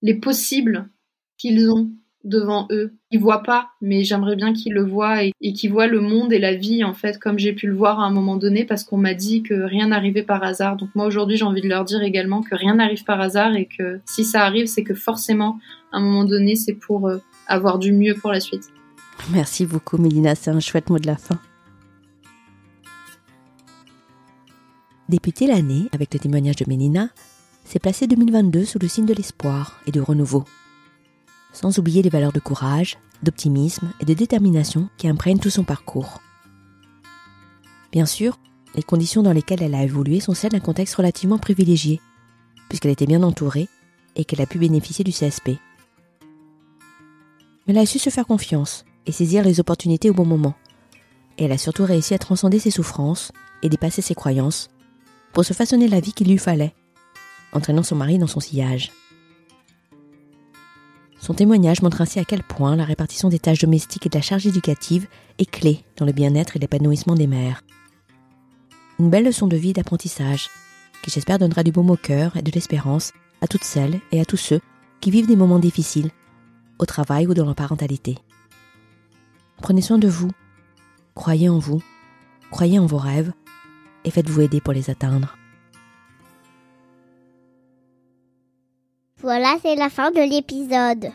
les possibles qu'ils ont devant eux. Ils voient pas, mais j'aimerais bien qu'ils le voient et, qu'ils voient le monde et la vie en fait comme j'ai pu le voir à un moment donné parce qu'on m'a dit que rien n'arrivait par hasard. Donc moi aujourd'hui j'ai envie de leur dire également que rien n'arrive par hasard et que si ça arrive c'est que forcément à un moment donné c'est pour euh, avoir du mieux pour la suite. Merci beaucoup Mélina, c'est un chouette mot de la fin. Débuter l'année avec le témoignage de Mélina, c'est placer 2022 sous le signe de l'espoir et du renouveau sans oublier les valeurs de courage, d'optimisme et de détermination qui imprègnent tout son parcours. Bien sûr, les conditions dans lesquelles elle a évolué sont celles d'un contexte relativement privilégié, puisqu'elle était bien entourée et qu'elle a pu bénéficier du CSP. Mais elle a su se faire confiance et saisir les opportunités au bon moment. Et elle a surtout réussi à transcender ses souffrances et dépasser ses croyances pour se façonner la vie qu'il lui fallait, entraînant son mari dans son sillage. Son témoignage montre ainsi à quel point la répartition des tâches domestiques et de la charge éducative est clé dans le bien-être et l'épanouissement des mères. Une belle leçon de vie d'apprentissage, qui j'espère donnera du baume au cœur et de l'espérance à toutes celles et à tous ceux qui vivent des moments difficiles, au travail ou dans leur parentalité. Prenez soin de vous, croyez en vous, croyez en vos rêves, et faites-vous aider pour les atteindre. Voilà, c'est la fin de l'épisode.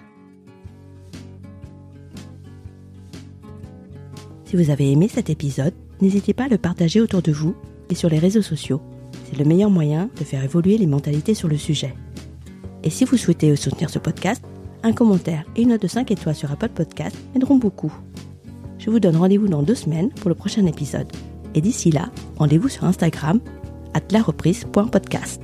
Si vous avez aimé cet épisode, n'hésitez pas à le partager autour de vous et sur les réseaux sociaux. C'est le meilleur moyen de faire évoluer les mentalités sur le sujet. Et si vous souhaitez soutenir ce podcast, un commentaire et une note de 5 étoiles sur Apple Podcast aideront beaucoup. Je vous donne rendez-vous dans deux semaines pour le prochain épisode. Et d'ici là, rendez-vous sur Instagram, reprise.podcast.